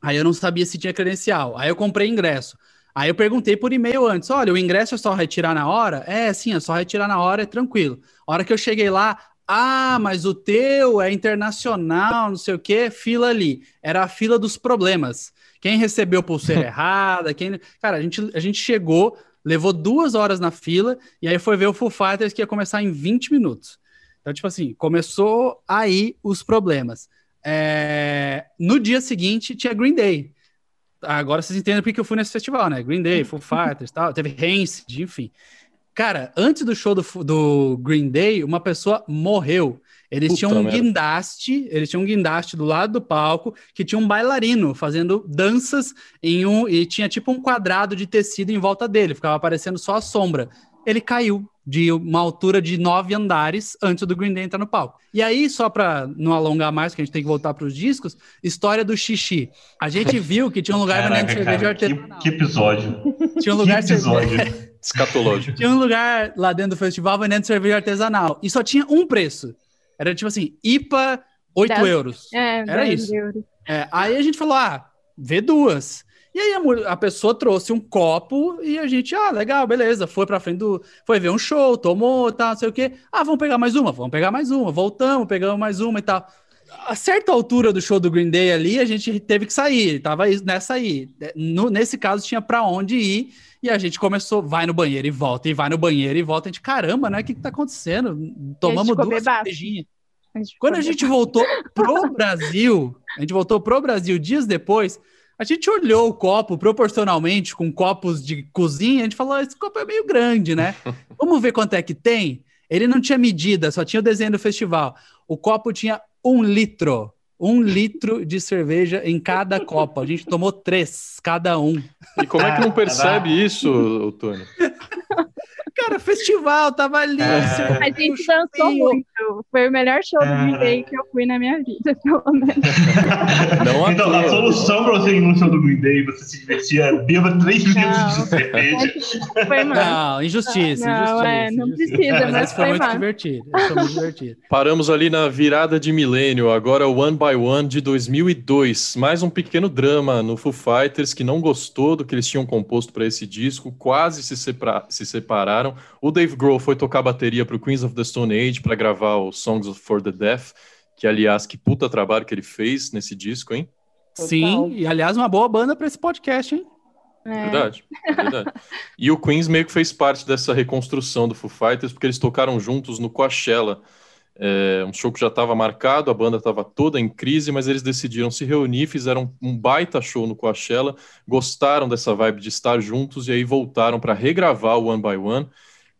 Aí eu não sabia se tinha credencial. Aí eu comprei ingresso. Aí eu perguntei por e-mail antes: olha, o ingresso é só retirar na hora? É, sim, é só retirar na hora, é tranquilo. A hora que eu cheguei lá, Ah, mas o teu é internacional, não sei o quê, fila ali. Era a fila dos problemas. Quem recebeu pulseira *laughs* errada, quem. Cara, a gente, a gente chegou, levou duas horas na fila, e aí foi ver o Foo Fighters que ia começar em 20 minutos. Então, tipo assim, começou aí os problemas. É... No dia seguinte tinha Green Day. Agora vocês entendem porque eu fui nesse festival, né? Green Day, Foo *laughs* Fighters tal. Teve Rancid, enfim. Cara, antes do show do, do Green Day, uma pessoa morreu. Eles Puta tinham um merda. guindaste, eles tinham um guindaste do lado do palco que tinha um bailarino fazendo danças em um e tinha tipo um quadrado de tecido em volta dele, ficava aparecendo só a sombra. Ele caiu de uma altura de nove andares antes do Green Day entrar no palco. E aí, só para não alongar mais, que a gente tem que voltar para os discos, história do xixi. A gente *laughs* viu que tinha um lugar vendendo cerveja artesanal. Que, que, episódio. Tinha um lugar que episódio. *laughs* Escatológico. Tinha um lugar lá dentro do festival vendendo cerveja artesanal. E só tinha um preço. Era tipo assim, IPA, 8 10, euros. É, Era isso. Euros. É, aí a gente falou, ah, vê duas. E aí a, a, pessoa trouxe um copo e a gente, ah, legal, beleza, foi pra frente do. Foi ver um show, tomou, tal, não sei o quê. Ah, vamos pegar mais uma, vamos pegar mais uma, voltamos, pegamos mais uma e tal. A certa altura do show do Green Day ali, a gente teve que sair, tava nessa aí. No, nesse caso, tinha para onde ir, e a gente começou, vai no banheiro e volta, e vai no banheiro e volta. A gente, caramba, né? O que, que tá acontecendo? Tomamos duas cervejinhas. Quando a gente voltou pro Brasil, a gente voltou pro Brasil dias depois, a gente olhou o copo proporcionalmente com copos de cozinha, a gente falou: esse copo é meio grande, né? *laughs* Vamos ver quanto é que tem. Ele não tinha medida, só tinha o desenho do festival. O copo tinha um litro. Um litro de cerveja em cada copo. A gente tomou três, cada um. E como é que não percebe isso, Tony? Cara, festival, tava ali. É. A gente dançou muito. Foi o melhor show do Green Day que eu fui na minha vida, *laughs* pelo menos. Não então, a solução pra você ir no show do Green Day, você se divertir, é beba 3 litros de cerveja. Foi Não, injustiça, não, injustiça. É, não precisa, mas, foi, foi muito divertido. Foi muito divertido. Paramos ali na virada de milênio, agora o One by One de 2002. Mais um pequeno drama no Foo Fighters que não gostou do que eles tinham composto para esse disco, quase se, separa se separaram o Dave Grohl foi tocar bateria para o Queens of the Stone Age para gravar o Songs for the Deaf, que aliás, que puta trabalho que ele fez nesse disco, hein? Sim, e aliás, uma boa banda para esse podcast, hein? É. Verdade, verdade. e o Queens meio que fez parte dessa reconstrução do Foo Fighters, porque eles tocaram juntos no Coachella, é, um show que já estava marcado, a banda estava toda em crise, mas eles decidiram se reunir, fizeram um baita show no Coachella, gostaram dessa vibe de estar juntos e aí voltaram para regravar o One by One,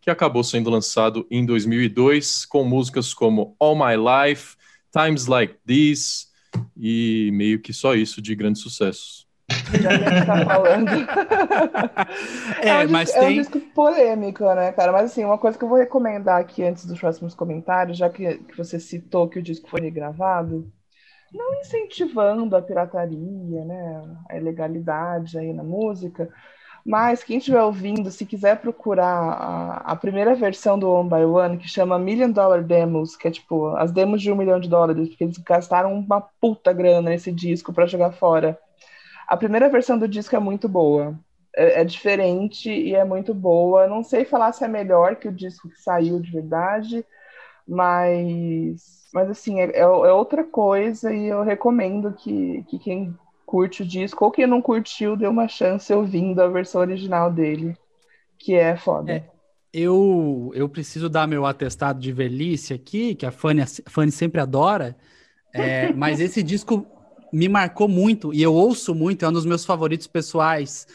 que acabou sendo lançado em 2002 com músicas como All My Life, Times Like This e meio que só isso de grandes sucessos. Já que tá falando. é, é, um mas disco, tem... é um disco polêmico, né, cara? Mas assim, uma coisa que eu vou recomendar aqui antes dos próximos comentários, já que, que você citou que o disco foi regravado, não incentivando a pirataria, né? A ilegalidade aí na música. Mas quem estiver ouvindo, se quiser procurar a, a, primeira versão do One by One, que chama Million Dollar Demos, que é tipo as demos de um milhão de dólares, porque eles gastaram uma puta grana nesse disco para jogar fora. A primeira versão do disco é muito boa. É, é, diferente e é muito boa. Não sei falar se é melhor que o disco que saiu de verdade, mas, mas assim, é, é, é outra coisa e eu recomendo que, que quem curte o disco ou quem não curtiu dê uma chance ouvindo a versão original dele, que é foda. É, eu, eu preciso dar meu atestado de velhice aqui, que a Fanny, a Fanny sempre adora, é, *laughs* mas esse disco me marcou muito e eu ouço muito, é um dos meus favoritos pessoais,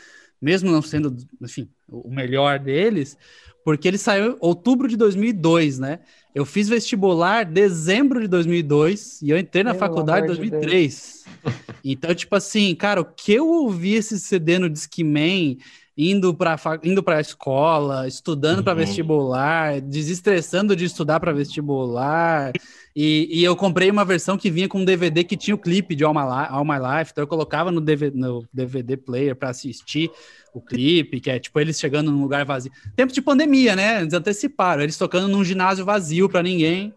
mesmo não sendo, enfim, o melhor deles, porque ele saiu em outubro de 2002, né? Eu fiz vestibular dezembro de 2002 e eu entrei na Meu faculdade em 2003. De então, tipo assim, cara, o que eu ouvi esse CD no Discman indo para indo para a escola, estudando uhum. para vestibular, desestressando de estudar para vestibular. E, e, eu comprei uma versão que vinha com um DVD que tinha o clipe de All My, All My Life, então eu colocava no DVD, no DVD player para assistir o clipe, que é tipo eles chegando num lugar vazio. Tempo de pandemia, né? Eles anteciparam, eles tocando num ginásio vazio para ninguém.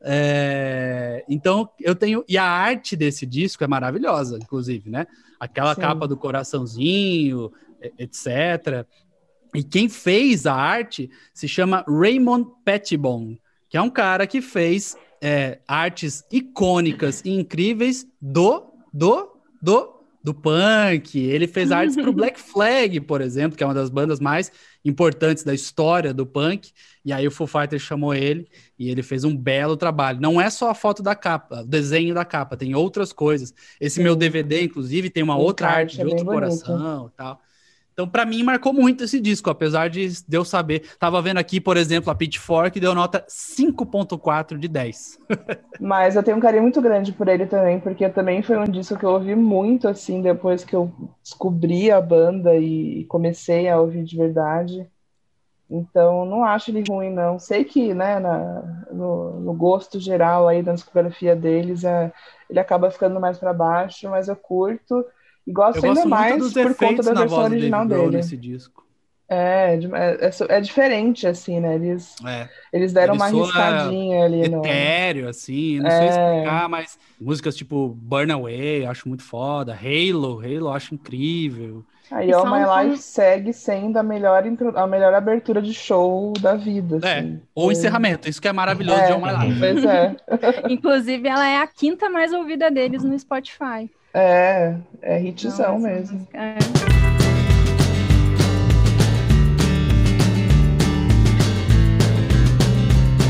É... Então eu tenho. E a arte desse disco é maravilhosa, inclusive, né? Aquela Sim. capa do coraçãozinho, etc. E quem fez a arte se chama Raymond Pettibon que é um cara que fez é, artes icônicas e incríveis do, do, do, do punk. Ele fez artes para o *laughs* Black Flag, por exemplo, que é uma das bandas mais importantes da história do punk. E aí o Foo Fighters chamou ele e ele fez um belo trabalho. Não é só a foto da capa, o desenho da capa, tem outras coisas. Esse Sim. meu DVD, inclusive, tem uma o outra arte de é outro coração e tal. Então, para mim, marcou muito esse disco, apesar de, eu saber. Tava vendo aqui, por exemplo, a Pitchfork deu nota 5.4 de 10. *laughs* Mas eu tenho um carinho muito grande por ele também, porque também foi um disco que eu ouvi muito, assim, depois que eu descobri a banda e comecei a ouvir de verdade. Então, não acho ele ruim, não. Sei que, né, na, no, no gosto geral aí da discografia deles, é, ele acaba ficando mais para baixo, mas eu curto. E gosto, ainda mais por conta da versão original dele. Nesse disco. É, é, é, é, diferente, assim, né? Eles, é. eles deram Ele uma arriscadinha ali. Etéreo, no... assim, não é... sei explicar, mas músicas tipo Burn Away, acho muito foda. Halo, Halo, acho incrível. Aí All My Life segue sendo a melhor, a melhor abertura de show da vida. É, assim. ou encerramento, isso que é maravilhoso de All My Life. Pois é. *laughs* Inclusive, ela é a quinta mais ouvida deles no Spotify. É, é hitzão Não, mesmo. É.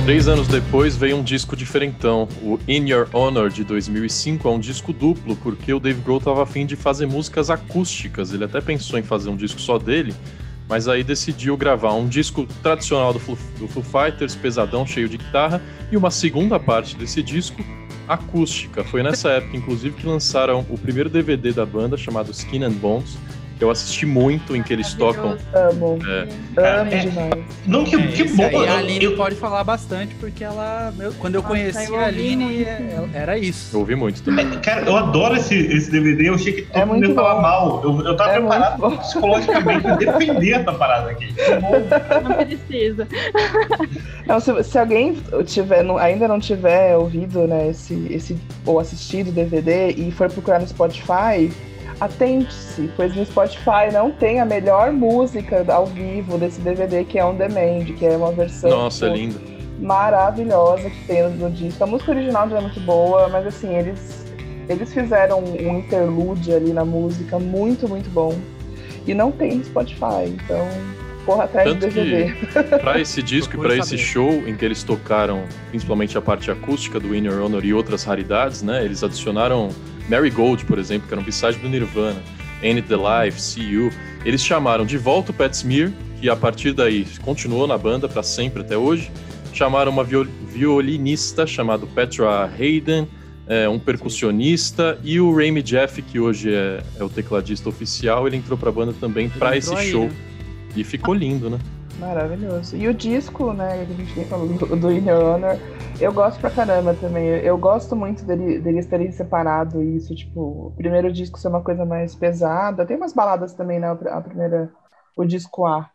Três anos depois veio um disco diferentão. O In Your Honor de 2005 é um disco duplo, porque o Dave Grohl estava afim de fazer músicas acústicas. Ele até pensou em fazer um disco só dele, mas aí decidiu gravar um disco tradicional do Foo, do Foo Fighters, pesadão, cheio de guitarra, e uma segunda parte desse disco acústica. Foi nessa época, inclusive, que lançaram o primeiro DVD da banda, chamado Skin and Bones, eu assisti muito, em que eles tocam. Amo. É, Amo é, demais. Não, que, é, que bom. A Aline eu... pode falar bastante, porque ela. Meu, quando eu conheci a Aline, é, era isso. Eu ouvi muito também. É, cara, eu adoro esse, esse DVD. Eu achei que todo é mundo ia falar mal. Eu, eu tava preparado psicologicamente pra defender essa parada aqui. Não precisa. Não, se, se, alguém tiver, não, ainda não tiver ouvido, né, esse, esse, ou assistido o DVD e for procurar no Spotify atente-se, pois no Spotify não tem a melhor música ao vivo desse DVD, que é On Demand, que é uma versão. Nossa, é linda. Maravilhosa que tem no disco. A música original já é muito boa, mas assim, eles, eles fizeram um interlude ali na música muito, muito bom. E não tem no Spotify, então porra atrás Tanto do DVD. *laughs* Para esse disco e para esse show em que eles tocaram principalmente a parte acústica do Inner Honor e outras raridades, né? Eles adicionaram Mary Gold, por exemplo, que era um b do Nirvana, End the Life, See You. Eles chamaram de volta o Pat Smear, que a partir daí continuou na banda para sempre até hoje. Chamaram uma viol violinista chamada Petra Hayden, é, um percussionista e o Ramy Jeff, que hoje é, é o tecladista oficial, ele entrou para a banda também para esse aí, show. Né? E ficou lindo, né? Maravilhoso. E o disco, né, que a gente falou do, do Inner Honor, eu gosto pra caramba também. Eu gosto muito dele, deles terem separado isso, tipo, o primeiro disco ser uma coisa mais pesada. Tem umas baladas também, né? A primeira, o disco A.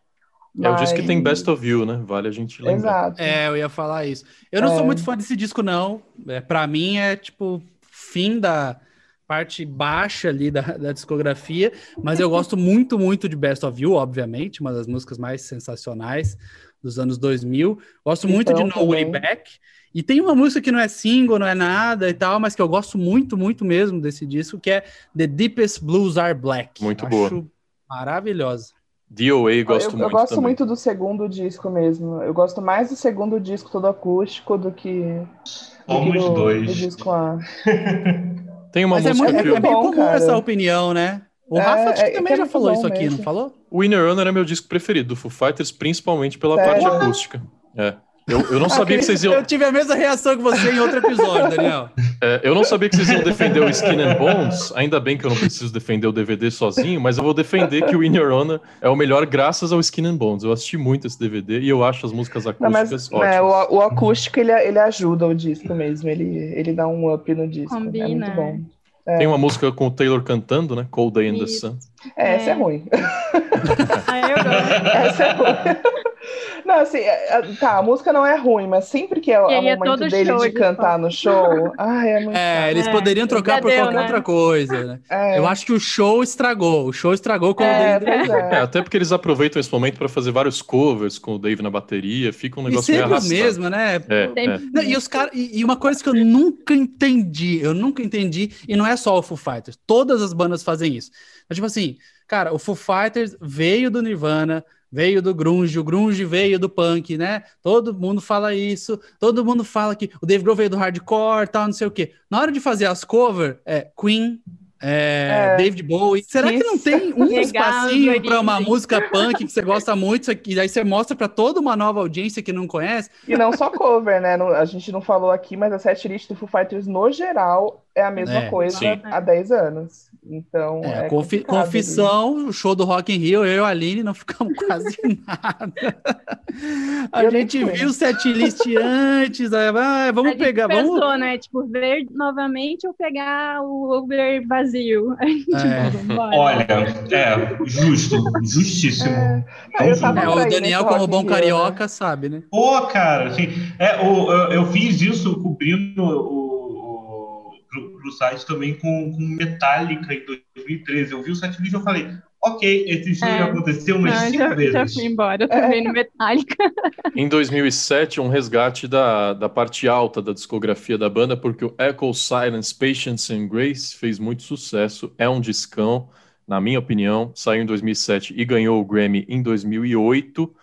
Mas... É o disco que tem Best of You, né? Vale a gente lembrar. Exato. É, eu ia falar isso. Eu não é... sou muito fã desse disco, não. É, pra mim é, tipo, fim da parte baixa ali da, da discografia, mas eu gosto *laughs* muito, muito de Best of You, obviamente, uma das músicas mais sensacionais dos anos 2000. Gosto então, muito de No Way Back. E tem uma música que não é single, não é nada e tal, mas que eu gosto muito, muito mesmo desse disco, que é The Deepest Blues Are Black. Muito Acho boa. Maravilhosa. DOA gosto eu, muito. Eu gosto também. muito do segundo disco mesmo. Eu gosto mais do segundo disco todo acústico do que. Somos dois. Do disco A. *laughs* Tem uma Mas é música é, muito, que é, é bem comum cara. essa opinião, né? O é, Rafa é, também já falou isso aqui, mesmo. não falou? O Inner Runner é meu disco preferido do Foo Fighters, principalmente pela Sério? parte acústica. É. Eu, eu não sabia que vocês iam. *laughs* Eu tive a mesma reação que você em outro episódio, Daniel. É, eu não sabia que vocês iam defender o Skin and Bones. Ainda bem que eu não preciso defender o DVD sozinho, mas eu vou defender que o In Your Honor é o melhor graças ao Skin and Bones. Eu assisti muito esse DVD e eu acho as músicas acústicas não, mas, ótimas. É, o, o, acústico ele, ele ajuda o disco mesmo. Ele, ele dá um up no disco. Combina. É muito bom. É. Tem uma música com o Taylor cantando, né? Cold Day in the Sun. É, essa é ruim. *laughs* ah, eu gosto. Essa é ruim. Não, assim, é, é, tá, a música não é ruim, mas sempre que é o E é momento todo dele show de de cantar no show, ai, é muito É, eles É, poderiam trocar por deu, qualquer né? outra coisa, né? *laughs* É, Eu acho que o show estragou. O show estragou com é, o Dave. É, é. até porque eles aproveitam esse momento para fazer vários covers com o Dave na bateria, fica um E negócio meio sempre os arrastado. mesmos, né? É, é. Não, e os cara, e, e uma coisa que eu nunca entendi, eu nunca entendi, e não é só o Foo Fighters, todas as bandas fazem isso. Mas, tipo assim, cara, o Foo Fighters veio do Nirvana, veio do grunge, o grunge veio do punk, né? Todo mundo fala isso, todo mundo fala que o Dave Grohl veio do hardcore, tal, não sei o quê. Na hora de fazer as cover, é Queen, é, É. David Bowie. Será que não tem um espacinho para uma música punk que você gosta muito, e daí você mostra para toda uma nova audiência que não conhece? E não só cover, né? Não- a gente não falou aqui, mas a setlist do Foo Fighters, no geral, é a mesma É, coisa sim. há 10 anos. Então, É, é, confi- confissão, o show do Rock in Rio, eu e a Aline não ficamos *laughs* quase nada. *laughs* A Eu gente viu o setlist antes, aí, ah, A vamos gente pegar, pensou, vamos... né? Tipo, ver novamente ou pegar o Uber vazio. *laughs* A gente É. Olha, é, justo, justíssimo. É. Eu tava É, pra o ir Daniel, como bom Rio, carioca, sabe, né? Pô, cara, assim, é, o, eu, eu fiz isso cobrindo o, o, pro, pro site também com, com Metallica em 2013. Eu vi o setlist e eu falei, ok, esse show É. já aconteceu umas Não, cinco já, vezes. já fui embora também no Metallica. *laughs* Em 2007, um resgate da, da parte alta da discografia da banda, porque o Echo, Silence, Patience and Grace fez muito sucesso. É um discão, na minha opinião. Saiu em 2007 e ganhou o Grammy em 2008.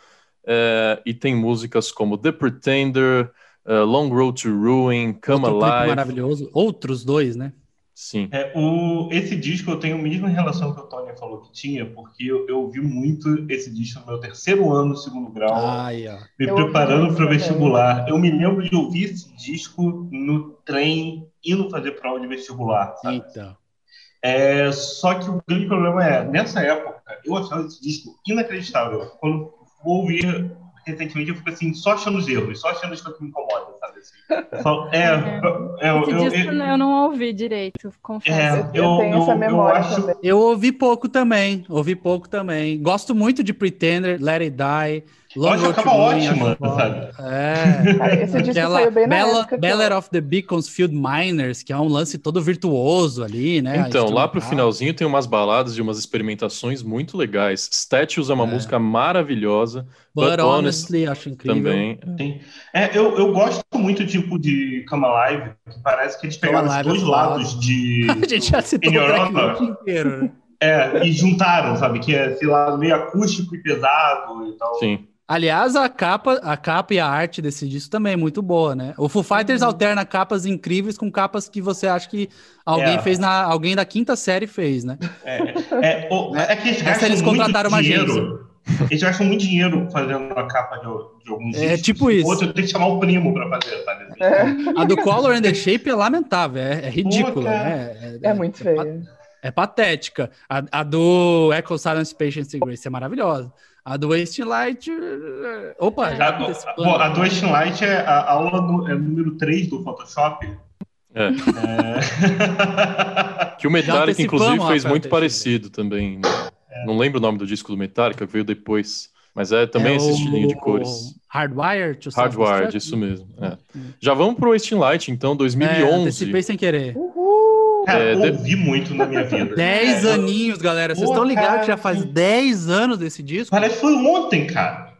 É, e tem músicas como The Pretender, eh, Long Road to Ruin, Come Outro Alive. maravilhoso. Outros dois, né? Sim. É, o, esse disco eu tenho a mesma relação que o Tony falou que tinha, porque eu, eu ouvi muito esse disco no meu terceiro ano, segundo grau, Ai, me Eu preparando para também. vestibular. Eu me lembro de ouvir esse disco no trem, indo fazer prova de vestibular, sabe? Então. É, só que o grande problema é, nessa época, eu achava esse disco inacreditável. Quando vou ouvir recentemente, eu fico assim, só achando os erros, só achando as coisas que me incomodam? Assim. Só- é, é, eu, eu, eu, eu não ouvi direito, confesso. é, Eu eu, tenho eu, essa eu memória acho, também. Eu ouvi pouco também, ouvi pouco também. Gosto muito de Pretender, Let It Die, Long acho Road to acaba ótima, *laughs* foda. sabe? É. Cara, esse disco Aquela saiu bem na Bella, época Ballad eu- of the Beaconsfield Miners, que é um lance todo virtuoso ali, né? Então, lá pro finalzinho tem umas baladas e umas experimentações muito legais. Statues é uma É. música maravilhosa. But, But honestly, acho incrível. Também. É, eu, eu gosto muito tipo de Come Alive, que parece que eles pegaram os é dois lados de *laughs* A gente já citou o inteiro, né? é, e juntaram, sabe? Que é, sei lá, meio acústico e pesado e tal. Sim. Aliás, a capa, a capa e a arte desse disco também é muito boa, né? O Foo Fighters alterna capas incríveis com capas que você acha que alguém É. fez na alguém da quinta série fez, né? É, é, o- é que eles Essa gastam eles muito contrataram uma dinheiro. Eles gastam muito dinheiro fazendo a capa de, de alguns É discos. tipo isso. Outro tem que chamar o primo pra fazer, sabe? assim? É, A do Color and the Shape é lamentável, é, é ridícula, né? é muito pa- feio. É patética. A, a do Echo Silence Patience Grace é maravilhosa. A do Wasting Light. eh, Opa, já A, do Westin Light é a aula do, é número 3 do Photoshop. É. É... *laughs* Que o Metallica, inclusive, fez muito parecido também. né? Não lembro o nome do disco do Metallica, que veio depois. Mas é também É esse o- estilinho de cores. Hardwired to Hardwired, isso mesmo. é. Já vamos pro Wasting Light, então, É, 2011. antecipei sem querer. Uhul! Cara, É, de- ouvi muito na minha vida. 10 É, aninhos, galera. Vocês estão ligados que já faz sim. 10 anos desse disco? Parece que foi ontem, cara.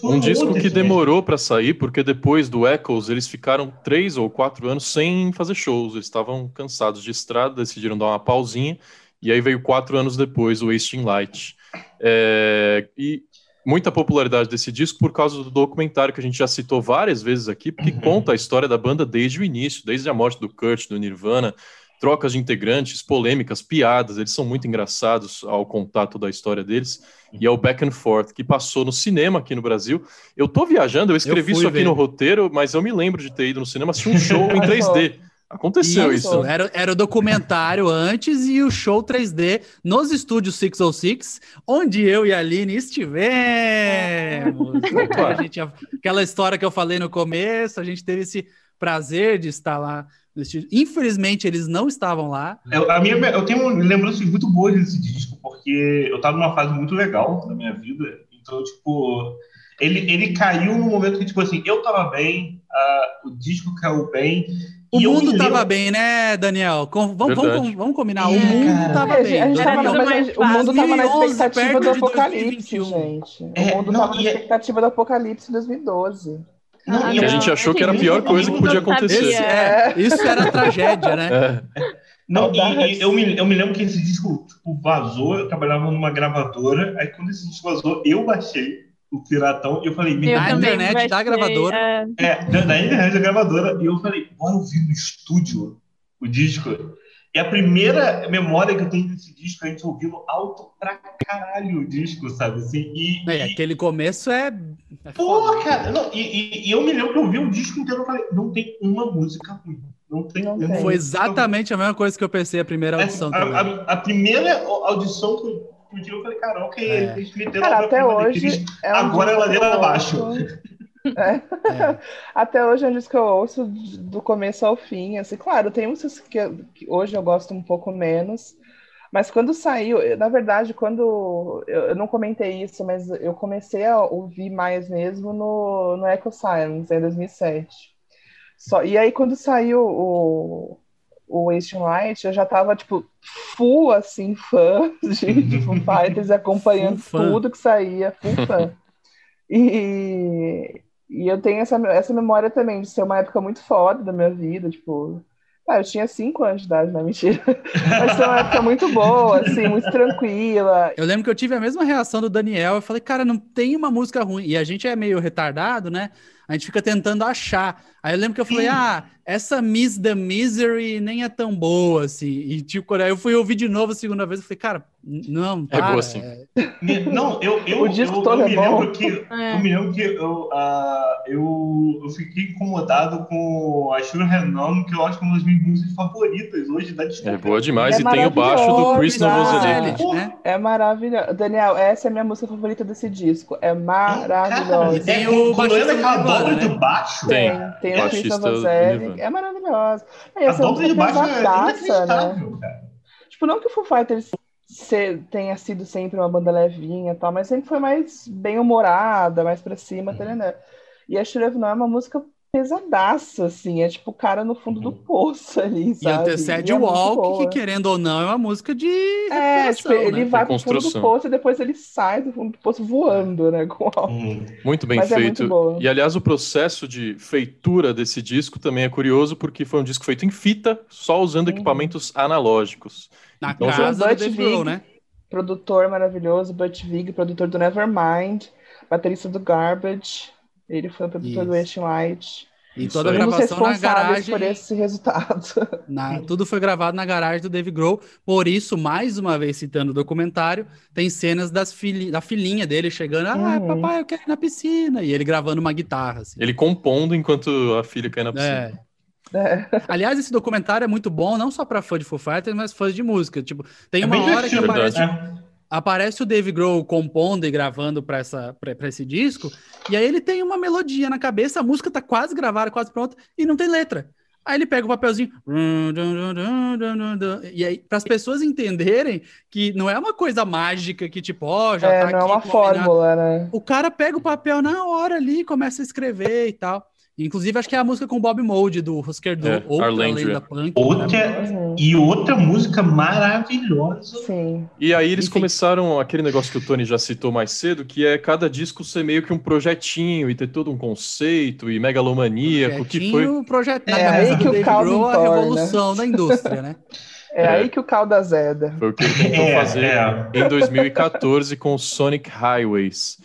Foi Um disco que demorou pra sair, porque depois do Echoes eles ficaram três ou quatro anos sem fazer shows. Eles estavam cansados de estrada, decidiram dar uma pausinha, e aí veio quatro anos depois o Wasting Light. É, e muita popularidade desse disco por causa do documentário que a gente já citou várias vezes aqui, porque Uhum. conta a história da banda desde o início, desde a morte do Kurt, do Nirvana, trocas de integrantes, polêmicas, piadas, eles são muito engraçados ao contato da história deles. E é o Back and Forth, que passou no cinema aqui no Brasil. Eu tô viajando, eu escrevi Eu fui isso aqui ver. no roteiro, mas eu me lembro de ter ido no cinema assistir um show em *laughs* 3D. Aconteceu isso. Isso, era, era o documentário antes e o show 3D nos estúdios 606, onde eu e a Aline estivemos. Opa. A gente, aquela história que eu falei no começo, a gente teve esse prazer de estar lá. Infelizmente, eles não estavam lá. Eu, a minha, eu tenho lembranças muito boas desse disco, porque eu tava numa fase muito legal da minha vida. Então, tipo, Ele, ele caiu no momento que, tipo assim, eu tava bem, uh, o disco caiu bem. O e mundo me tava lembro- bem, né, Daniel? Com- vamos, vamos, vamos combinar. É, o mundo cara. tava É, bem. a gente tava, mas o mundo tava na 2011 expectativa do apocalipse, 2021. gente. É, o mundo não, tava na é- expectativa do apocalipse em 2012. Não, Ah, e Que a gente achou que era a pior coisa que podia acontecer. Esse, é, isso era tragédia, né? *laughs* É. Não, e, e eu, me, eu me lembro que esse disco tipo, vazou, eu trabalhava numa gravadora, aí quando esse disco vazou, eu baixei o Piratão e eu falei, me Eu Na dá também internet da baixei, gravadora. é. É, da, da internet da gravadora. E eu falei, bora ouvir no estúdio o disco. E a primeira memória que eu tenho desse disco é a gente ouvindo alto pra caralho o disco, sabe? Assim, e, É, e- aquele começo é. é pô, cara, não, e, e- e eu me lembro que eu ouvi o disco inteiro e falei, não tem uma música ruim. Não tem Não tem. Foi exatamente a mesma coisa que eu pensei a primeira É, audição a, também. a- a primeira audição que eu que eu falei, cara, ok, É. eles meteram Cara, a até hoje é um Agora é disco ladeira abaixo. *laughs* É. É. Até hoje é um disco que eu ouço do começo ao fim. Assim, claro, tem músicas que, eu- que hoje eu gosto um pouco menos. Mas quando saiu, eu- na verdade, quando. Eu, eu não comentei isso, mas eu comecei a ouvir mais mesmo no, no Echo Silence, em 2007. Só, e aí, quando saiu o, o Wasting Light, eu já tava, tipo, full, assim, fã *laughs* de, de Foo Fighters, *laughs* acompanhando tudo que saía, full fã. E, e eu tenho essa, essa memória também de ser uma época muito foda da minha vida, tipo. Ah, eu tinha cinco anos de idade, não é *laughs* mentira. Mas foi uma época muito boa, assim, muito tranquila. Eu lembro que eu tive a mesma reação do Daniel. Eu falei, cara, não tem uma música ruim. E a gente é meio retardado, né? A gente fica tentando achar. Aí eu lembro que eu falei, Sim. ah, essa Miss the Misery nem é tão boa, assim. E tipo, quando eu fui ouvir de novo a segunda vez, eu falei, cara, não, É para. boa, sim. Me- Não, eu, eu, O disco eu, todo eu é me bom. lembro que É. eu me lembro que eu, ah, eu, eu fiquei incomodado com a Shura Renan, que eu acho que é uma das minhas músicas favoritas hoje da É discografia. boa demais. É e tem o baixo do Chris maravilhoso, Novoselic. Né? É maravilhoso. Daniel, essa é a minha música favorita desse disco. É maravilhosa. E tem é, o do Nirvana, dobra né? de baixo, Tem. Tem, tem o Chris Baixista do Novoselic. Nirvana. É maravilhosa. E a essa dobra de baixo é pesadaça, né? cara. Tipo, não que o Foo Fighters se- tenha sido sempre uma banda levinha e tal, mas sempre foi mais bem-humorada, mais pra cima, tá entendendo? E a Shure Não é uma música pesadaça, assim, é tipo o cara no fundo do poço *laughs* ali, E sabe? Antecede E é o muito Walk, que querendo ou não, é uma música de É, tipo, ele né? vai pro fundo do poço e depois ele sai do fundo do poço voando, né? Com o álcool. Hum. Muito bem Mas é feito. muito boa. e aliás, o processo de feitura desse disco também é curioso, porque foi um disco feito em fita, só usando Uhum. equipamentos analógicos. Na Então, casa do Dave Grohl, né? Produtor maravilhoso, Butch Vig, produtor do Nevermind, baterista do Garbage, ele foi o produtor do. Wasting Light. E Isso toda a gravação na responsáveis garagem. por esse resultado. *laughs* Na- tudo foi gravado na garagem do Dave Grohl. Por isso, mais uma vez citando o documentário, tem cenas das filhi- da filhinha dele chegando. Ah, Uhum. papai, eu quero ir na piscina. E ele gravando uma guitarra. assim. Ele compondo enquanto a filha cai na piscina. É. É. *laughs* Aliás, esse documentário é muito bom, não só para fã de Foo Fighters, mas fãs de música. Tipo, tem É uma hora que aparece, né? Aparece o Dave Grohl compondo e gravando para esse disco, e aí ele tem uma melodia na cabeça, a música tá quase gravada, quase pronta, e não tem letra. Aí ele pega o papelzinho, e aí, para as pessoas entenderem que não é uma coisa mágica que, tipo, ó, já É, tá não é aqui uma combinado. fórmula, né? O cara pega o papel na hora ali, começa a escrever e tal. Inclusive, acho que é a música com o Bob Mold do Husker Du, É, outra Arlandria. lenda punk. Outra. Uhum. e outra música maravilhosa. Sim. E aí eles Enfim. começaram aquele negócio que o Tony já citou mais cedo, que é cada disco ser meio que um projetinho e ter todo um conceito e megalomaníaco, que foi Projetinho, projeto *laughs* É aí que o caldo a revolução da indústria, né? É, É. aí que o caldo azeda. Foi o que ele tentou É, fazer é. em 2014 com Sonic Highways.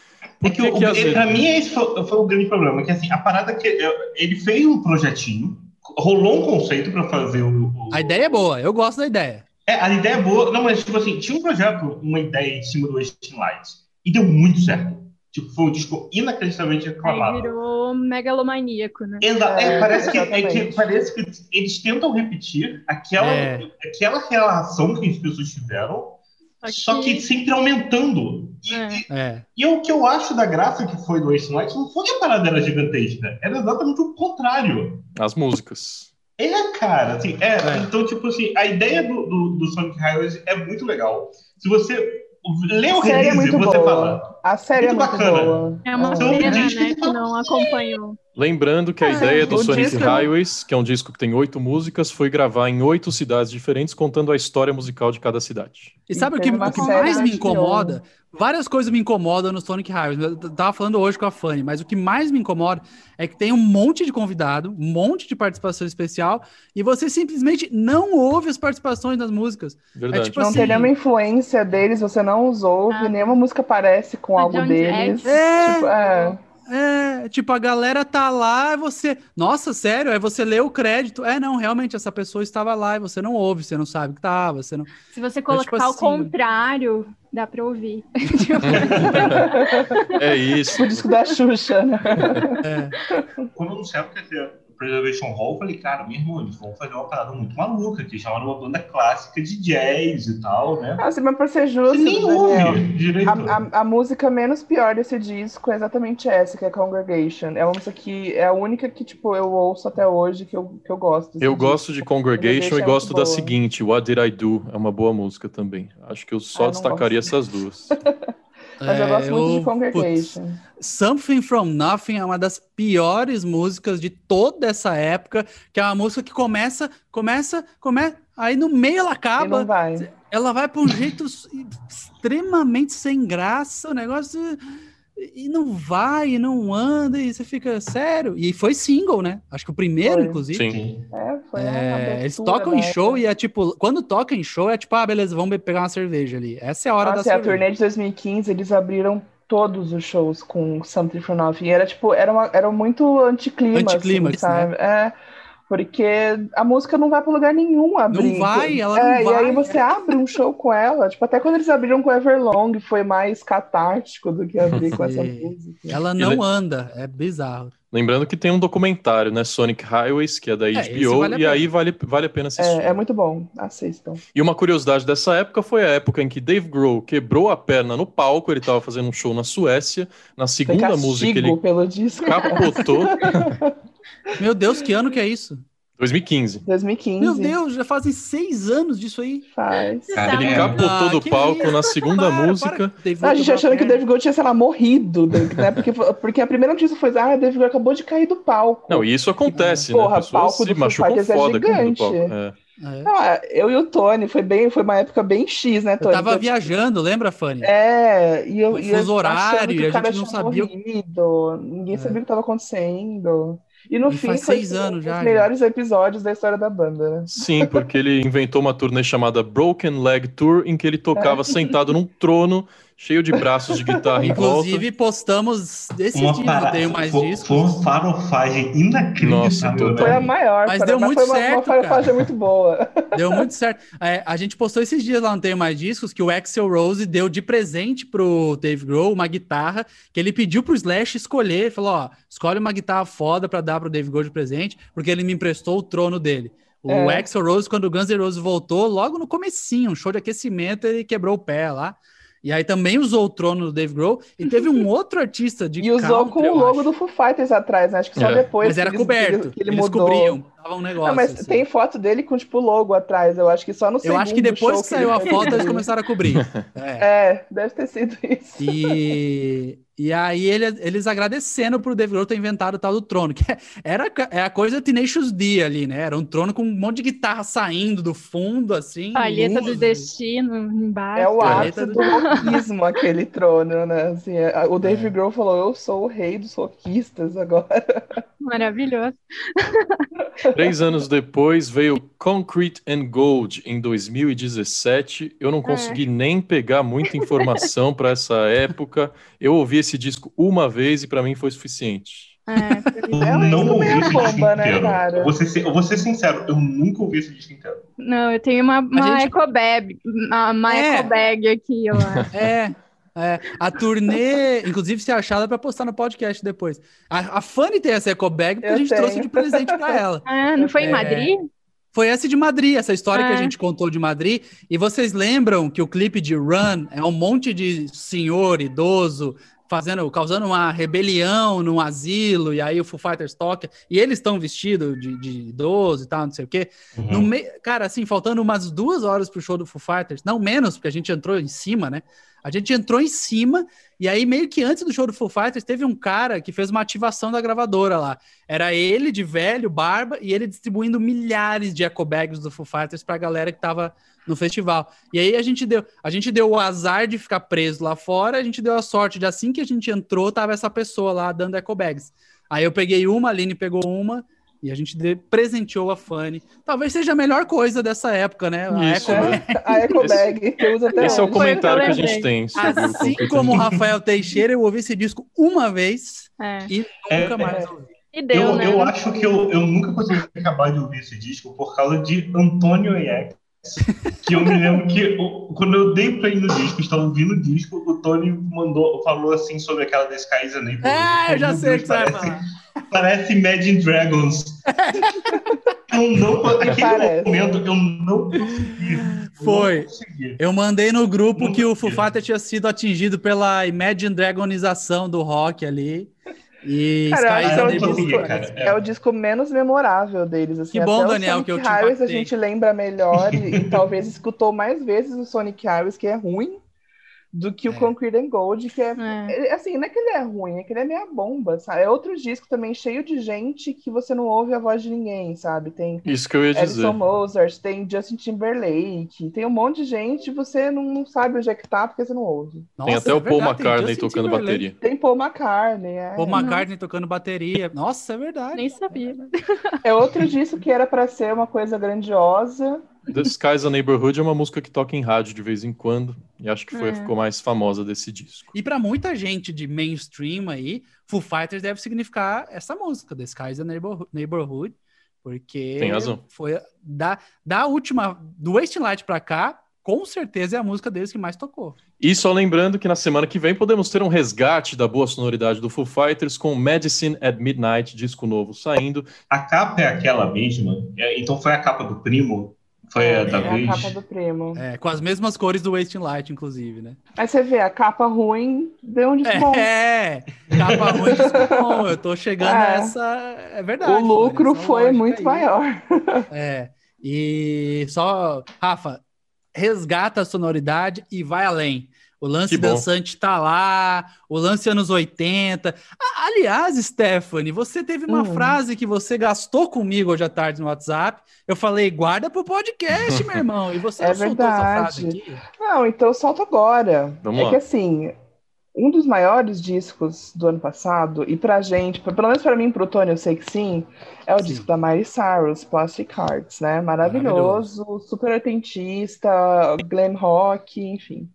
É que, que, o, que ele- vezes... pra mim esse foi, foi o grande problema, que assim, a parada que eu- ele fez um projetinho, rolou um conceito pra fazer o, o- A ideia é boa, eu gosto da ideia. É, a ideia é boa, não, mas tipo assim, tinha um projeto, uma ideia em cima do Wasting Light, e deu muito certo. Tipo, foi um disco inacreditavelmente aclamado. virou megalomaníaco, né? Exa- é, É, parece, que, é que, parece que eles tentam repetir aquela, É. aquela relação que as pessoas tiveram, só que sempre aumentando. E, É. e- É. e o que eu acho da graça que foi do Wasting Light não foi que a parada era gigantesca, era exatamente o contrário. As músicas. É, cara, assim, é, É. então, tipo assim, a ideia do, do, do Sonic Highways é muito legal. Se você lê o é release, muito você boa. fala, A série Muito é muito bacana. boa. É uma Então, pena, né, que não acompanhou. Lembrando que a É, ideia do Sonic disco- Highways, que é um disco que tem oito músicas, foi gravar em oito cidades diferentes, contando a história musical de cada cidade. E sabe o que, o que mais me incomoda? Várias coisas me incomodam no Sonic Highways. Eu tava falando hoje com a Fanny, mas o que mais me incomoda é que tem um monte de convidado, um monte de participação especial, e você simplesmente não ouve as participações das músicas. Verdade. tipo Não assim- tem nenhuma influência deles, você não os ouve, Ah. nenhuma música parece com Algo Jones deles. É. Tipo, é. É, tipo, a galera tá lá e você. Nossa, sério? Aí você lê o crédito. É, não, realmente, essa pessoa estava lá e você não ouve, você não sabe que tava, você não. Se você tipo colocar ao assim- contrário, dá pra ouvir. *laughs* É isso. O disco da Xuxa, né? É. Quando anunciaram que ia ter Preservation Hall, eu falei, cara, meu irmão, eles vão fazer uma parada muito maluca, que chamaram uma banda clássica de jazz e tal, né? Assim, mas pra ser Você justo, Daniel, a, a, a música menos pior desse disco é exatamente essa, que é Congregation. É uma música que é a única que, tipo, eu ouço até hoje que eu, que eu gosto. desse Eu disco. gosto de Congregation e é gosto da seguinte, What Did I Do? É uma boa música também. Acho que eu Ah, só não destacaria gosto. essas duas. *laughs* Mas eu gosto muito de É, putz, Congregation. Something From Nothing é uma das piores músicas de toda essa época, que é uma música que começa, começa, começa, aí no meio ela acaba, vai. ela vai para um jeito extremamente sem graça, o negócio e não vai, e não anda, e você fica sério. E foi single, né? Acho que o primeiro, Foi. inclusive. Sim. É, foi a É, eles tocam em da show e é tipo, quando toca em show é tipo, ah, beleza, vamos pegar uma cerveja ali. Essa é a hora Nossa, da a cerveja. turnê de 2015, eles abriram todos os shows com Something From Nothing. E era tipo, era, uma, era muito anticlímax, Anticlímax, assim, sabe? É, porque a música não vai pra lugar nenhum abrir. vai, ela é, não E aí vai. você abre um show com ela. Tipo, até quando eles abriram com Everlong, foi mais catártico do que abrir com essa música. Ela não anda, é bizarro. Lembrando que tem um documentário, né? Sonic Highways, que é da esse HBO, vale a e pena. aí vale, vale a pena assistir. É, é muito bom. Assistam. E uma curiosidade dessa época foi a época em que Dave Grohl quebrou a perna no palco, ele estava fazendo um show na Suécia, na segunda música ele pelo disco. capotou, *laughs* Meu Deus, que ano que é isso? 2015. 2015. Meu Deus, já fazem seis anos disso aí. Faz. Cara, Ele É. capotou Ah, do palco isso? na segunda Para, música. para. Ah, a gente achando que o Dave Grohl tinha, sei lá, morrido, né? Porque, porque a primeira notícia foi, ah, o Dave Grohl acabou de cair do palco. Não, e isso acontece, né? Porra, palco se do Fighters é foda do gigante. palco. É. É. Não, é, eu e o Tony, foi bem, foi uma época bem X, né, Eu Tony? tava Que eu- viajando, lembra, Fanny? É, e eu, e eu fuso horário, e a o cara gente não sabia morrido, ninguém É. sabia o que estava acontecendo. E no E fim faz foi seis um anos dos já, melhores episódios da história da banda, né? Sim, porque ele inventou uma turnê chamada Broken Leg Tour, em que ele tocava sentado num trono, cheio de braços de guitarra em volta. Inclusive, postamos esses Uma dias, parada, eu tenho mais foi, discos. foi uma farofagem inacreditável, Nossa, total. Foi a né? maior, Mas foi- deu muito foi uma, certo, uma farofagem muito boa. *laughs* Deu muito certo. É, a gente postou esses dias lá no Tenho Mais Discos que o Axel Rose deu de presente pro Dave Grohl uma guitarra que ele pediu pro Slash escolher. Ele falou: ó, escolhe uma guitarra foda pra dar pro Dave Grohl de presente, porque ele me emprestou o trono dele. O É. Axel Rose, quando o Guns N' Roses voltou, logo no comecinho, um show de aquecimento, ele quebrou o pé lá. E aí também usou o trono do Dave Grohl. E teve um *laughs* outro artista de E usou country, com o logo do Foo Fighters atrás, né? Acho que só É. depois Mas era eles- coberto. que ele Eles mudou. cobriam. Tava um negócio. Não, mas assim. tem foto dele com, tipo, o logo atrás. Eu acho que só no Eu acho que depois que saiu a foto, eles começaram a cobrir. *laughs* É. É, deve ter sido isso. E, e aí ele- eles agradecendo pro Dave Grohl ter inventado o tal do trono, que é- era é a coisa Tenacious D ali, né? Era um trono com um monte de guitarra saindo do fundo, assim. Palheta do destino embaixo. É o ápice do- do rockismo, aquele trono, né? Assim, é- o Dave Grohl falou, eu sou o rei dos rockistas agora. Maravilhoso. *laughs* Três anos depois veio Concrete and Gold em 2017. Eu não consegui nem pegar muita informação para essa época. Eu ouvi esse disco uma vez e para mim foi suficiente. É, Eu É um não disco ouvi esse disco bomba, né, inteiro. cara? Eu vou, ser, eu vou ser sincero, eu nunca ouvi esse disco inteiro. não, eu tenho uma, uma gente- eco bag, uma, uma É. eco bag aqui, eu *laughs* acho. É, é. A turnê, inclusive, se achar, dá pra postar no podcast depois. A, a Fanny tem essa eco bag porque Eu a gente tenho. trouxe de presente pra ela. *laughs* Ah, não foi em É. Madrid? Foi essa de Madrid, essa história que a Ah. gente contou de Madrid. E vocês lembram que o clipe de Run é um monte de senhor idoso fazendo, causando uma rebelião num asilo, e aí o Foo Fighters toca, e eles estão vestidos de, de idoso e tal, não sei o quê. Uhum. No meio, cara, assim, faltando umas duas horas pro show do Foo Fighters, não menos, porque a gente entrou em cima, né? A gente entrou em cima, e aí meio que antes do show do Foo Fighters, teve um cara que fez uma ativação da gravadora lá. Era ele de velho, barba, e ele distribuindo milhares de eco bags do Foo Fighters pra galera que tava no festival. E aí a gente deu, a gente deu o azar de ficar preso lá fora, a gente deu a sorte de assim que a gente entrou, tava essa pessoa lá dando eco bags. Aí eu peguei uma, a Aline pegou uma, e a gente de- presenteou a Fanny. Talvez seja a melhor coisa dessa época, né? A Isso, eco né? *laughs* A Eco Bag, que eu uso até Esse é o comentário que a gente tem. Assim como o Rafael Teixeira, eu ouvi esse disco uma vez É. e É, nunca mais é. ouvi. E deu, eu, né? eu acho que eu, eu nunca consegui acabar de ouvir esse disco por causa de Antônio Ex. Que eu me lembro que quando eu dei play no disco, estava ouvindo o disco, o Tony mandou, falou assim sobre aquela da Neighborhood. Ah, eu já Meu sei o Deus, que você vai parece- falar. Parece Imagine Dragons. *laughs* eu não, naquele Parece. momento, eu não consegui. Foi. Não consegui. Eu mandei no grupo Não que o consegui. Fighters tinha sido atingido pela Imagine Dragonização do rock ali. E Cara, Skies é o, disco, cara. é o disco menos memorável deles. Assim, Que bom, Até o Daniel, Sonic que eu te Highways a gente lembra melhor e, e talvez escutou mais vezes o Sonic Highways, que é ruim, do que o É. Concrete and Gold, que é, É. é, Assim, não é que ele é ruim, é que ele é meia bomba, sabe? É outro disco também cheio de gente que você não ouve a voz de ninguém, sabe? Tem Isso que eu ia dizer. Alison Mozart, tem Justin Timberlake, tem um monte de gente e você não, não sabe onde é que tá porque você não ouve. Nossa, Tem até é o Paul verdade, McCartney tocando bateria. Tem Paul McCartney, é. Paul McCartney tocando bateria. Nossa, é verdade. Nem sabia. É outro disco que era pra ser uma coisa grandiosa. The Skies a Neighborhood é uma música que toca em rádio de vez em quando. E acho que foi, É. ficou mais famosa desse disco. E pra muita gente de mainstream aí, Foo Fighters deve significar essa música, The Skies and Neighborhood, Neighborhood porque Tem razão. foi da, da última, do Wasting Light pra cá, com certeza é a música deles que mais tocou. E só lembrando que na semana que vem podemos ter um resgate da boa sonoridade do Foo Fighters com Medicine at Midnight, disco novo saindo. A capa é aquela mesma? É, então foi a capa do primo? Foi a da é vez? a capa do primo. É, com as mesmas cores do Wasting Light, inclusive, né? Aí você vê, a capa ruim deu um disco bom. É, capa ruim, disco bom. Eu tô chegando É. a essa. É verdade. o lucro Flávio, essa foi muito aí. maior. *laughs* É. E só, Rafa, resgata a sonoridade e vai além. O lance dançante tá lá, o lance anos 80. Ah, aliás, Stephanie, você teve uma Hum. frase que você gastou comigo hoje à tarde no WhatsApp. Eu falei, guarda pro podcast, meu *laughs* irmão. E você É não soltou essa verdade. frase aqui? Não, então eu solto agora. Vamos é lá. que assim, um dos maiores discos do ano passado, e pra gente, pelo menos pra mim, pro Tony, eu sei que sim, é o Sim. disco da Miley Cyrus, Plastic Hearts, né? Maravilhoso, super oitentista, glam rock, enfim.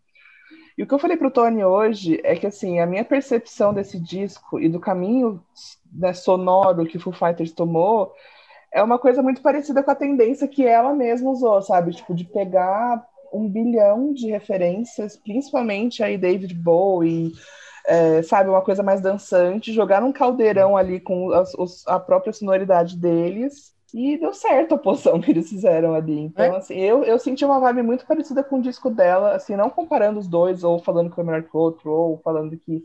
E o que eu falei pro Tony hoje é que, assim, a minha percepção desse disco e do caminho né, sonoro que o Foo Fighters tomou é uma coisa muito parecida com a tendência que ela mesma usou, sabe? Tipo, de pegar um bilhão de referências, principalmente aí David Bowie, é, sabe? Uma coisa mais dançante, jogar num caldeirão ali com as- os- a própria sonoridade deles. E deu certo a poção que eles fizeram ali. Então, assim, eu, eu senti uma vibe muito parecida com o disco dela, assim, não comparando os dois, ou falando que foi melhor que o outro, ou falando que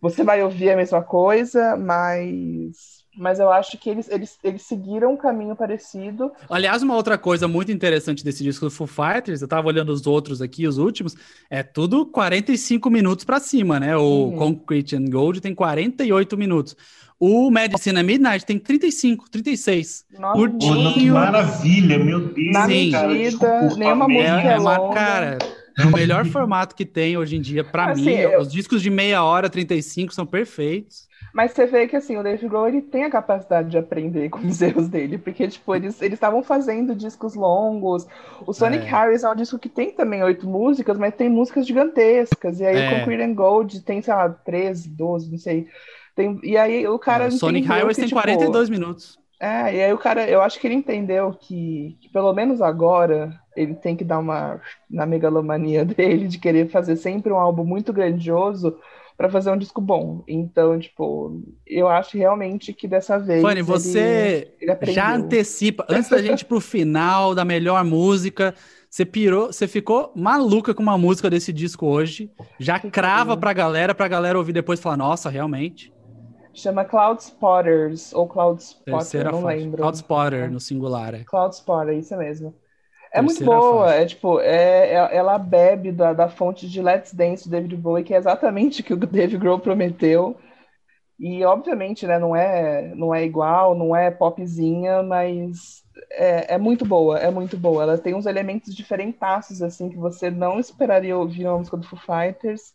você vai ouvir a mesma coisa, mas, mas eu acho que eles, eles, eles seguiram um caminho parecido. Aliás, uma outra coisa muito interessante desse disco do Foo Fighters, eu tava olhando os outros aqui, os últimos, é tudo 45 minutos pra cima, né? O Uhum. Concrete and Gold tem 48 minutos. O Medicine at Midnight tem 35, 36. Nossa, Curtinho. Que maravilha, meu Deus. Na Sim. cara, medida, desculpa, nenhuma merda. música É, é é uma, cara, é o melhor formato que tem hoje em dia pra Assim, mim. eu- Os discos de meia hora, 35 são perfeitos. Mas você vê que assim, o Dave Grohl ele tem a capacidade de aprender com os *laughs* erros dele, porque tipo, eles estavam fazendo discos longos. O Sonic É. Harris é um disco que tem também oito músicas, mas tem músicas gigantescas. E aí É. o Concrete and Gold tem, sei lá, 13, 12, não sei. Tem, e aí o cara É, Sonic Highways tem tipo, 42 minutos. É, e aí o cara, eu acho que ele entendeu que, que pelo menos agora ele tem que dar uma na megalomania *laughs* dele de querer fazer sempre um álbum muito grandioso para fazer um disco bom. Então, tipo, eu acho realmente que dessa vez Fanny, você ele já antecipa, antes da gente ir pro final da melhor música, Você pirou, você ficou maluca com uma música desse disco hoje. Já crava pra galera, pra galera ouvir depois e falar, nossa, realmente. Chama Cloud Spotters, ou Cloud Spotter, Terceira não faixa. lembro. Cloud Spotter, no singular. É. Cloud Spotter, isso mesmo. É muito Terceira boa, faixa. é tipo, é, é- ela bebe da, da fonte de Let's Dance do David Bowie, que é exatamente *laughs* o que o Dave Grohl prometeu. E obviamente, né, não é, não é igual, não é popzinha, mas é, é muito boa, é muito boa. Ela tem uns elementos diferentaços, assim, que você não esperaria ouvir uma música do Foo Fighters.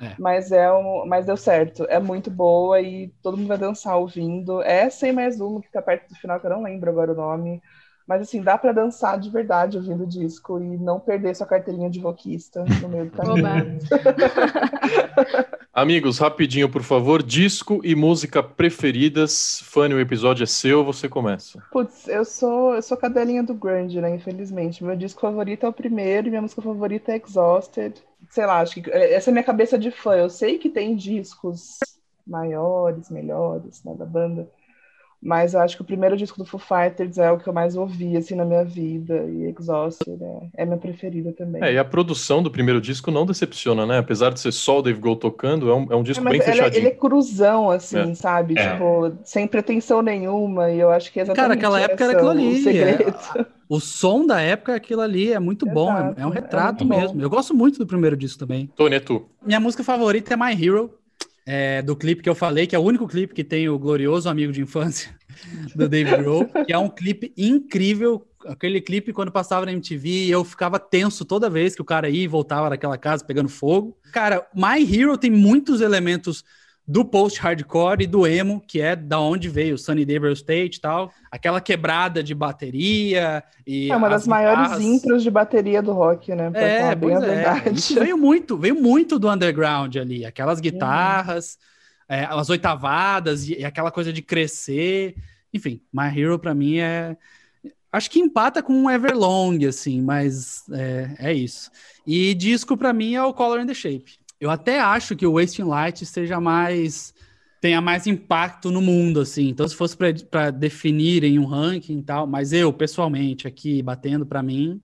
É. Mas, é um, mas deu certo, é muito boa e todo mundo vai dançar ouvindo. Essa e mais uma que tá perto do final, que eu não lembro agora o nome. Mas assim, dá pra dançar de verdade ouvindo o disco e não perder sua carteirinha de roquista no meio do caminho. *laughs* Amigos, rapidinho, por favor. Disco e música preferidas. Fanny, o episódio é seu, você começa. Putz, eu sou, eu sou cadelinha do grunge, né? Infelizmente. Meu disco favorito é o primeiro e minha música favorita é Exhausted. Sei lá, acho que essa é a minha cabeça de fã. Eu sei que tem discos maiores, melhores, né, da banda. Mas eu acho que o primeiro disco do Foo Fighters é o que eu mais ouvi, assim, na minha vida. E Exhausted é, é minha preferida também. É, e a produção do primeiro disco não decepciona, né? Apesar de ser só o Dave Grohl tocando, é um, é um disco É, bem ela- fechadinho. ele é cruzão, assim, É. sabe? É. Tipo, sem pretensão nenhuma. E eu acho que é exatamente Cara, aquela época era aquilo o ali. segredo. É- o som da época é aquilo ali, é muito bom, é- Exato, é, um é retrato bom. mesmo. Eu gosto muito do primeiro disco também. Tony, é tu. Minha música favorita é My Hero, é, do clipe que eu falei, que é o único clipe que tem o glorioso amigo de infância *laughs* do Dave Grohl, que é um clipe incrível. Aquele clipe, quando passava na MTV, eu ficava tenso toda vez que o cara ia e voltava daquela casa pegando fogo. Cara, My Hero tem muitos elementos do post-hardcore e do emo, que é da onde veio o Sunny Day Real State e tal. Aquela quebrada de bateria e É uma das as maiores guitarras. intros de bateria do rock, né? Pra É, bem a é. verdade. Isso veio muito, veio muito do underground ali. Aquelas guitarras, é, as oitavadas e, e aquela coisa de crescer. Enfim, My Hero pra mim é. Acho que empata com um Everlong, assim, mas é, é isso. E disco pra mim é o Color and the Shape. Eu até acho que o Wasting Light seja mais tenha mais impacto no mundo, assim. Então, se fosse para definir em um ranking e tal, mas eu, pessoalmente, aqui batendo para mim,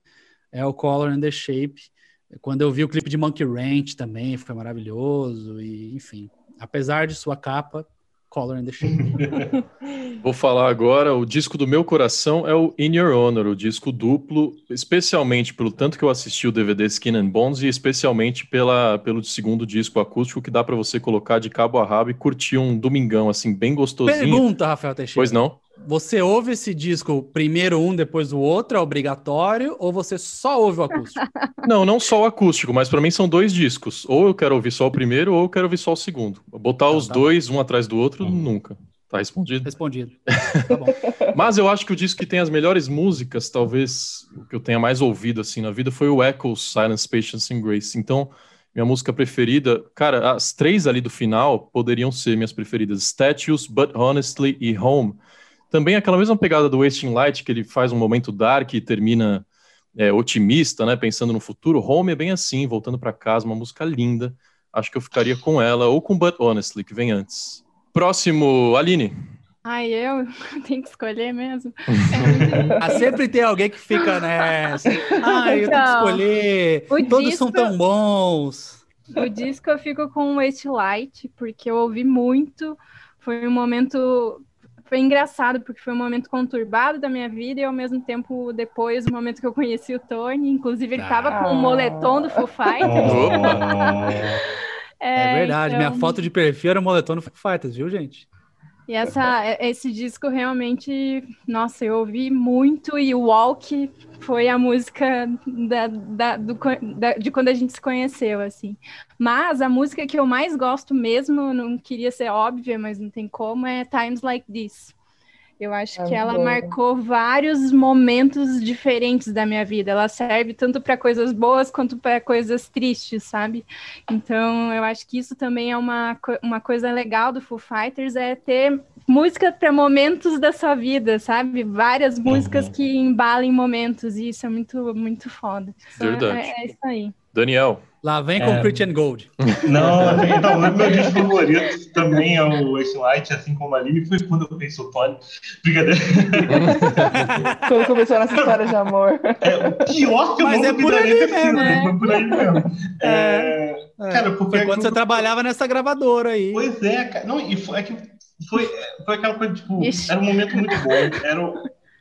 é o Color and the Shape. Quando eu vi o clipe de Monkey Ranch também, foi maravilhoso, e enfim. Apesar de sua capa, Color the. *laughs* Vou falar agora, o disco do meu coração é o In Your Honor, o disco duplo, especialmente pelo tanto que eu assisti o DVD Skin and Bones e especialmente pela, pelo segundo disco acústico que dá pra você colocar de cabo a rabo e curtir um domingão assim bem gostosinho. Pergunta, Rafael Teixeira. Pois não? Você ouve esse disco primeiro um, depois o outro, é obrigatório, ou você só ouve o acústico? *laughs* Não, não só o acústico, mas pra mim são dois discos. Ou eu quero ouvir só o primeiro ou eu quero ouvir só o segundo. Botar Tá, os tá dois um atrás do outro, nunca. Tá respondido. Respondido. *laughs* Tá bom. Mas eu acho que o disco que tem as melhores músicas, talvez o que eu tenha mais ouvido assim na vida, foi o Echoes, Silence, Patience and Grace. Então, minha música preferida, cara, as três ali do final poderiam ser minhas preferidas: Statues, But Honestly e Home. Também aquela mesma pegada do Wasting Light, que ele faz um momento dark e termina é, otimista, né? Pensando no futuro. Home é bem assim, voltando para casa, uma música linda. Acho que eu ficaria com ela, ou com But Honestly, que vem antes. Próximo, Aline. Ai, eu *laughs* tenho que escolher mesmo. *laughs* Ah, sempre tem alguém que fica nessa. Ah, eu tenho que Então, escolher. o Todos são disco- tão bons. O disco eu fico com Waste Light, porque eu ouvi muito. Foi um momento. Foi engraçado, porque foi um momento conturbado da minha vida e ao mesmo tempo depois, o momento que eu conheci o Tony. Inclusive, ele tava com Ah. o moletom do Foo Fighters. *laughs* É, verdade. então- Minha foto de perfil era o moletom no Foo Fighters, viu, gente? E essa, esse disco realmente, nossa, eu ouvi muito e o Walk foi a música da, da- do da- de quando a gente se conheceu, assim. Mas a música que eu mais gosto mesmo, não queria ser óbvia, mas não tem como, é Times Like This. Eu acho É que ela marcou vários momentos diferentes da minha vida. Ela serve tanto para coisas boas quanto para coisas tristes, sabe? Então, eu acho que isso também é uma, uma coisa legal do Foo Fighters, é ter música para momentos da sua vida, sabe? Várias músicas Uhum. que embalem momentos, e isso é muito, muito foda. Verdade. É, é isso aí. Daniel. Lá vem com É. Christian Gold. *laughs* Não, então, o meu disco favorito também é o Ace Light, assim como a Aline, foi quando eu penso o Tony. Brincadeira. *laughs* Quando começou nossa história de amor. É, o pior que eu Mas é por sido, mesmo, né? Foi por aí mesmo. É, Cara, porque Foi quando aquilo- você trabalhava nessa gravadora aí. Pois é, cara. Não, e foi, é que foi, foi aquela coisa, tipo, Ixi. era um momento muito bom. Era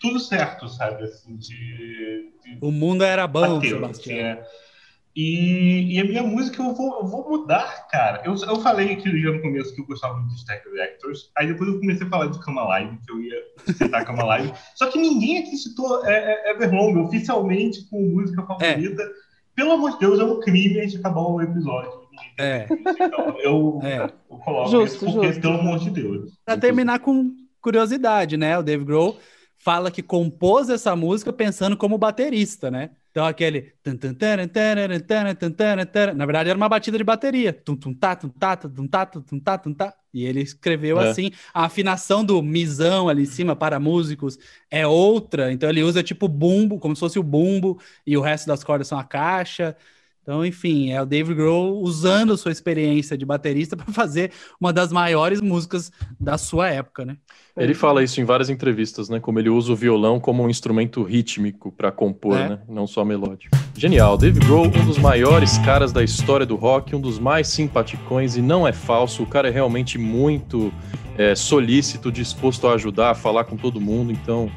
tudo certo, sabe? Assim, de, de O mundo era bom, bateu, Sebastião. assim, é. E, e a minha música eu vou, eu vou mudar, cara. Eu, eu falei aqui já no começo que eu gostava muito de Stack Reactors. Aí depois eu comecei a falar de Cama Live, que eu ia citar Cama *laughs* Live. Só que ninguém aqui citou é, é, Everlong oficialmente com música favorita. Pelo amor de Deus, é um crime a gente acabar o episódio. É. Então, eu, É. eu coloco Justo, isso porque, justo. pelo amor de Deus. Pra terminar com curiosidade, né? O Dave Grohl fala que compôs essa música pensando como baterista, né? Então aquele na verdade era uma batida de bateria. E ele escreveu É. assim, a afinação do misão ali em cima para músicos é outra, então ele usa tipo bumbo, como se fosse o bumbo e o resto das cordas são a caixa. Então, enfim, é o Dave Grohl usando sua experiência de baterista *laughs* para fazer uma das maiores músicas da sua época, né? Ele fala isso em várias entrevistas, né? Como ele usa o violão como um instrumento rítmico para compor, É. né? Não só melódico. Genial. Dave Grohl, um dos maiores caras da história do rock, um dos mais simpaticões e não é falso. O cara é realmente muito é, solícito, disposto a ajudar, a falar com todo mundo. Então,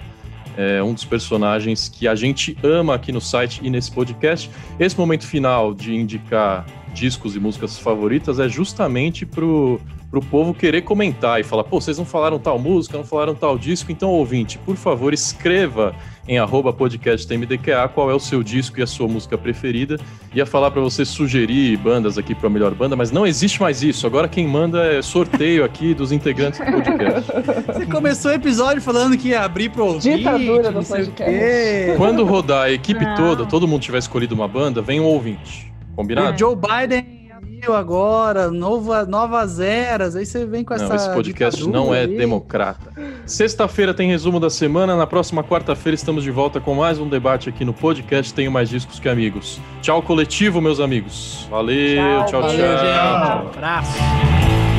é um dos personagens que a gente ama aqui no site e nesse podcast. Esse momento final de indicar discos e músicas favoritas é justamente pro, pro povo querer comentar e falar, pô, vocês não falaram tal música, não falaram tal disco, então ouvinte, por favor, escreva em arroba podcasttmdqa qual é o seu disco e a sua música preferida. Ia falar pra você sugerir bandas aqui pra melhor banda, mas não existe mais isso. Agora quem manda é sorteio aqui dos integrantes do podcast. Você começou o episódio falando que ia abrir pro ouvinte, Ditadura do não sei o podcast. Quando rodar a equipe Não. toda, todo mundo tiver escolhido uma banda, vem um ouvinte. Combinado? O Joe Biden abriu agora, nova, novas eras, aí você vem com essa Não, esse podcast não é aí. democrata. Sexta-feira tem resumo da semana. Na próxima quarta-feira estamos de volta com mais um debate aqui no podcast Tenho Mais Discos Que Amigos. Tchau, coletivo, meus amigos. Valeu, tchau, tchau. Valeu, gente. Abraço.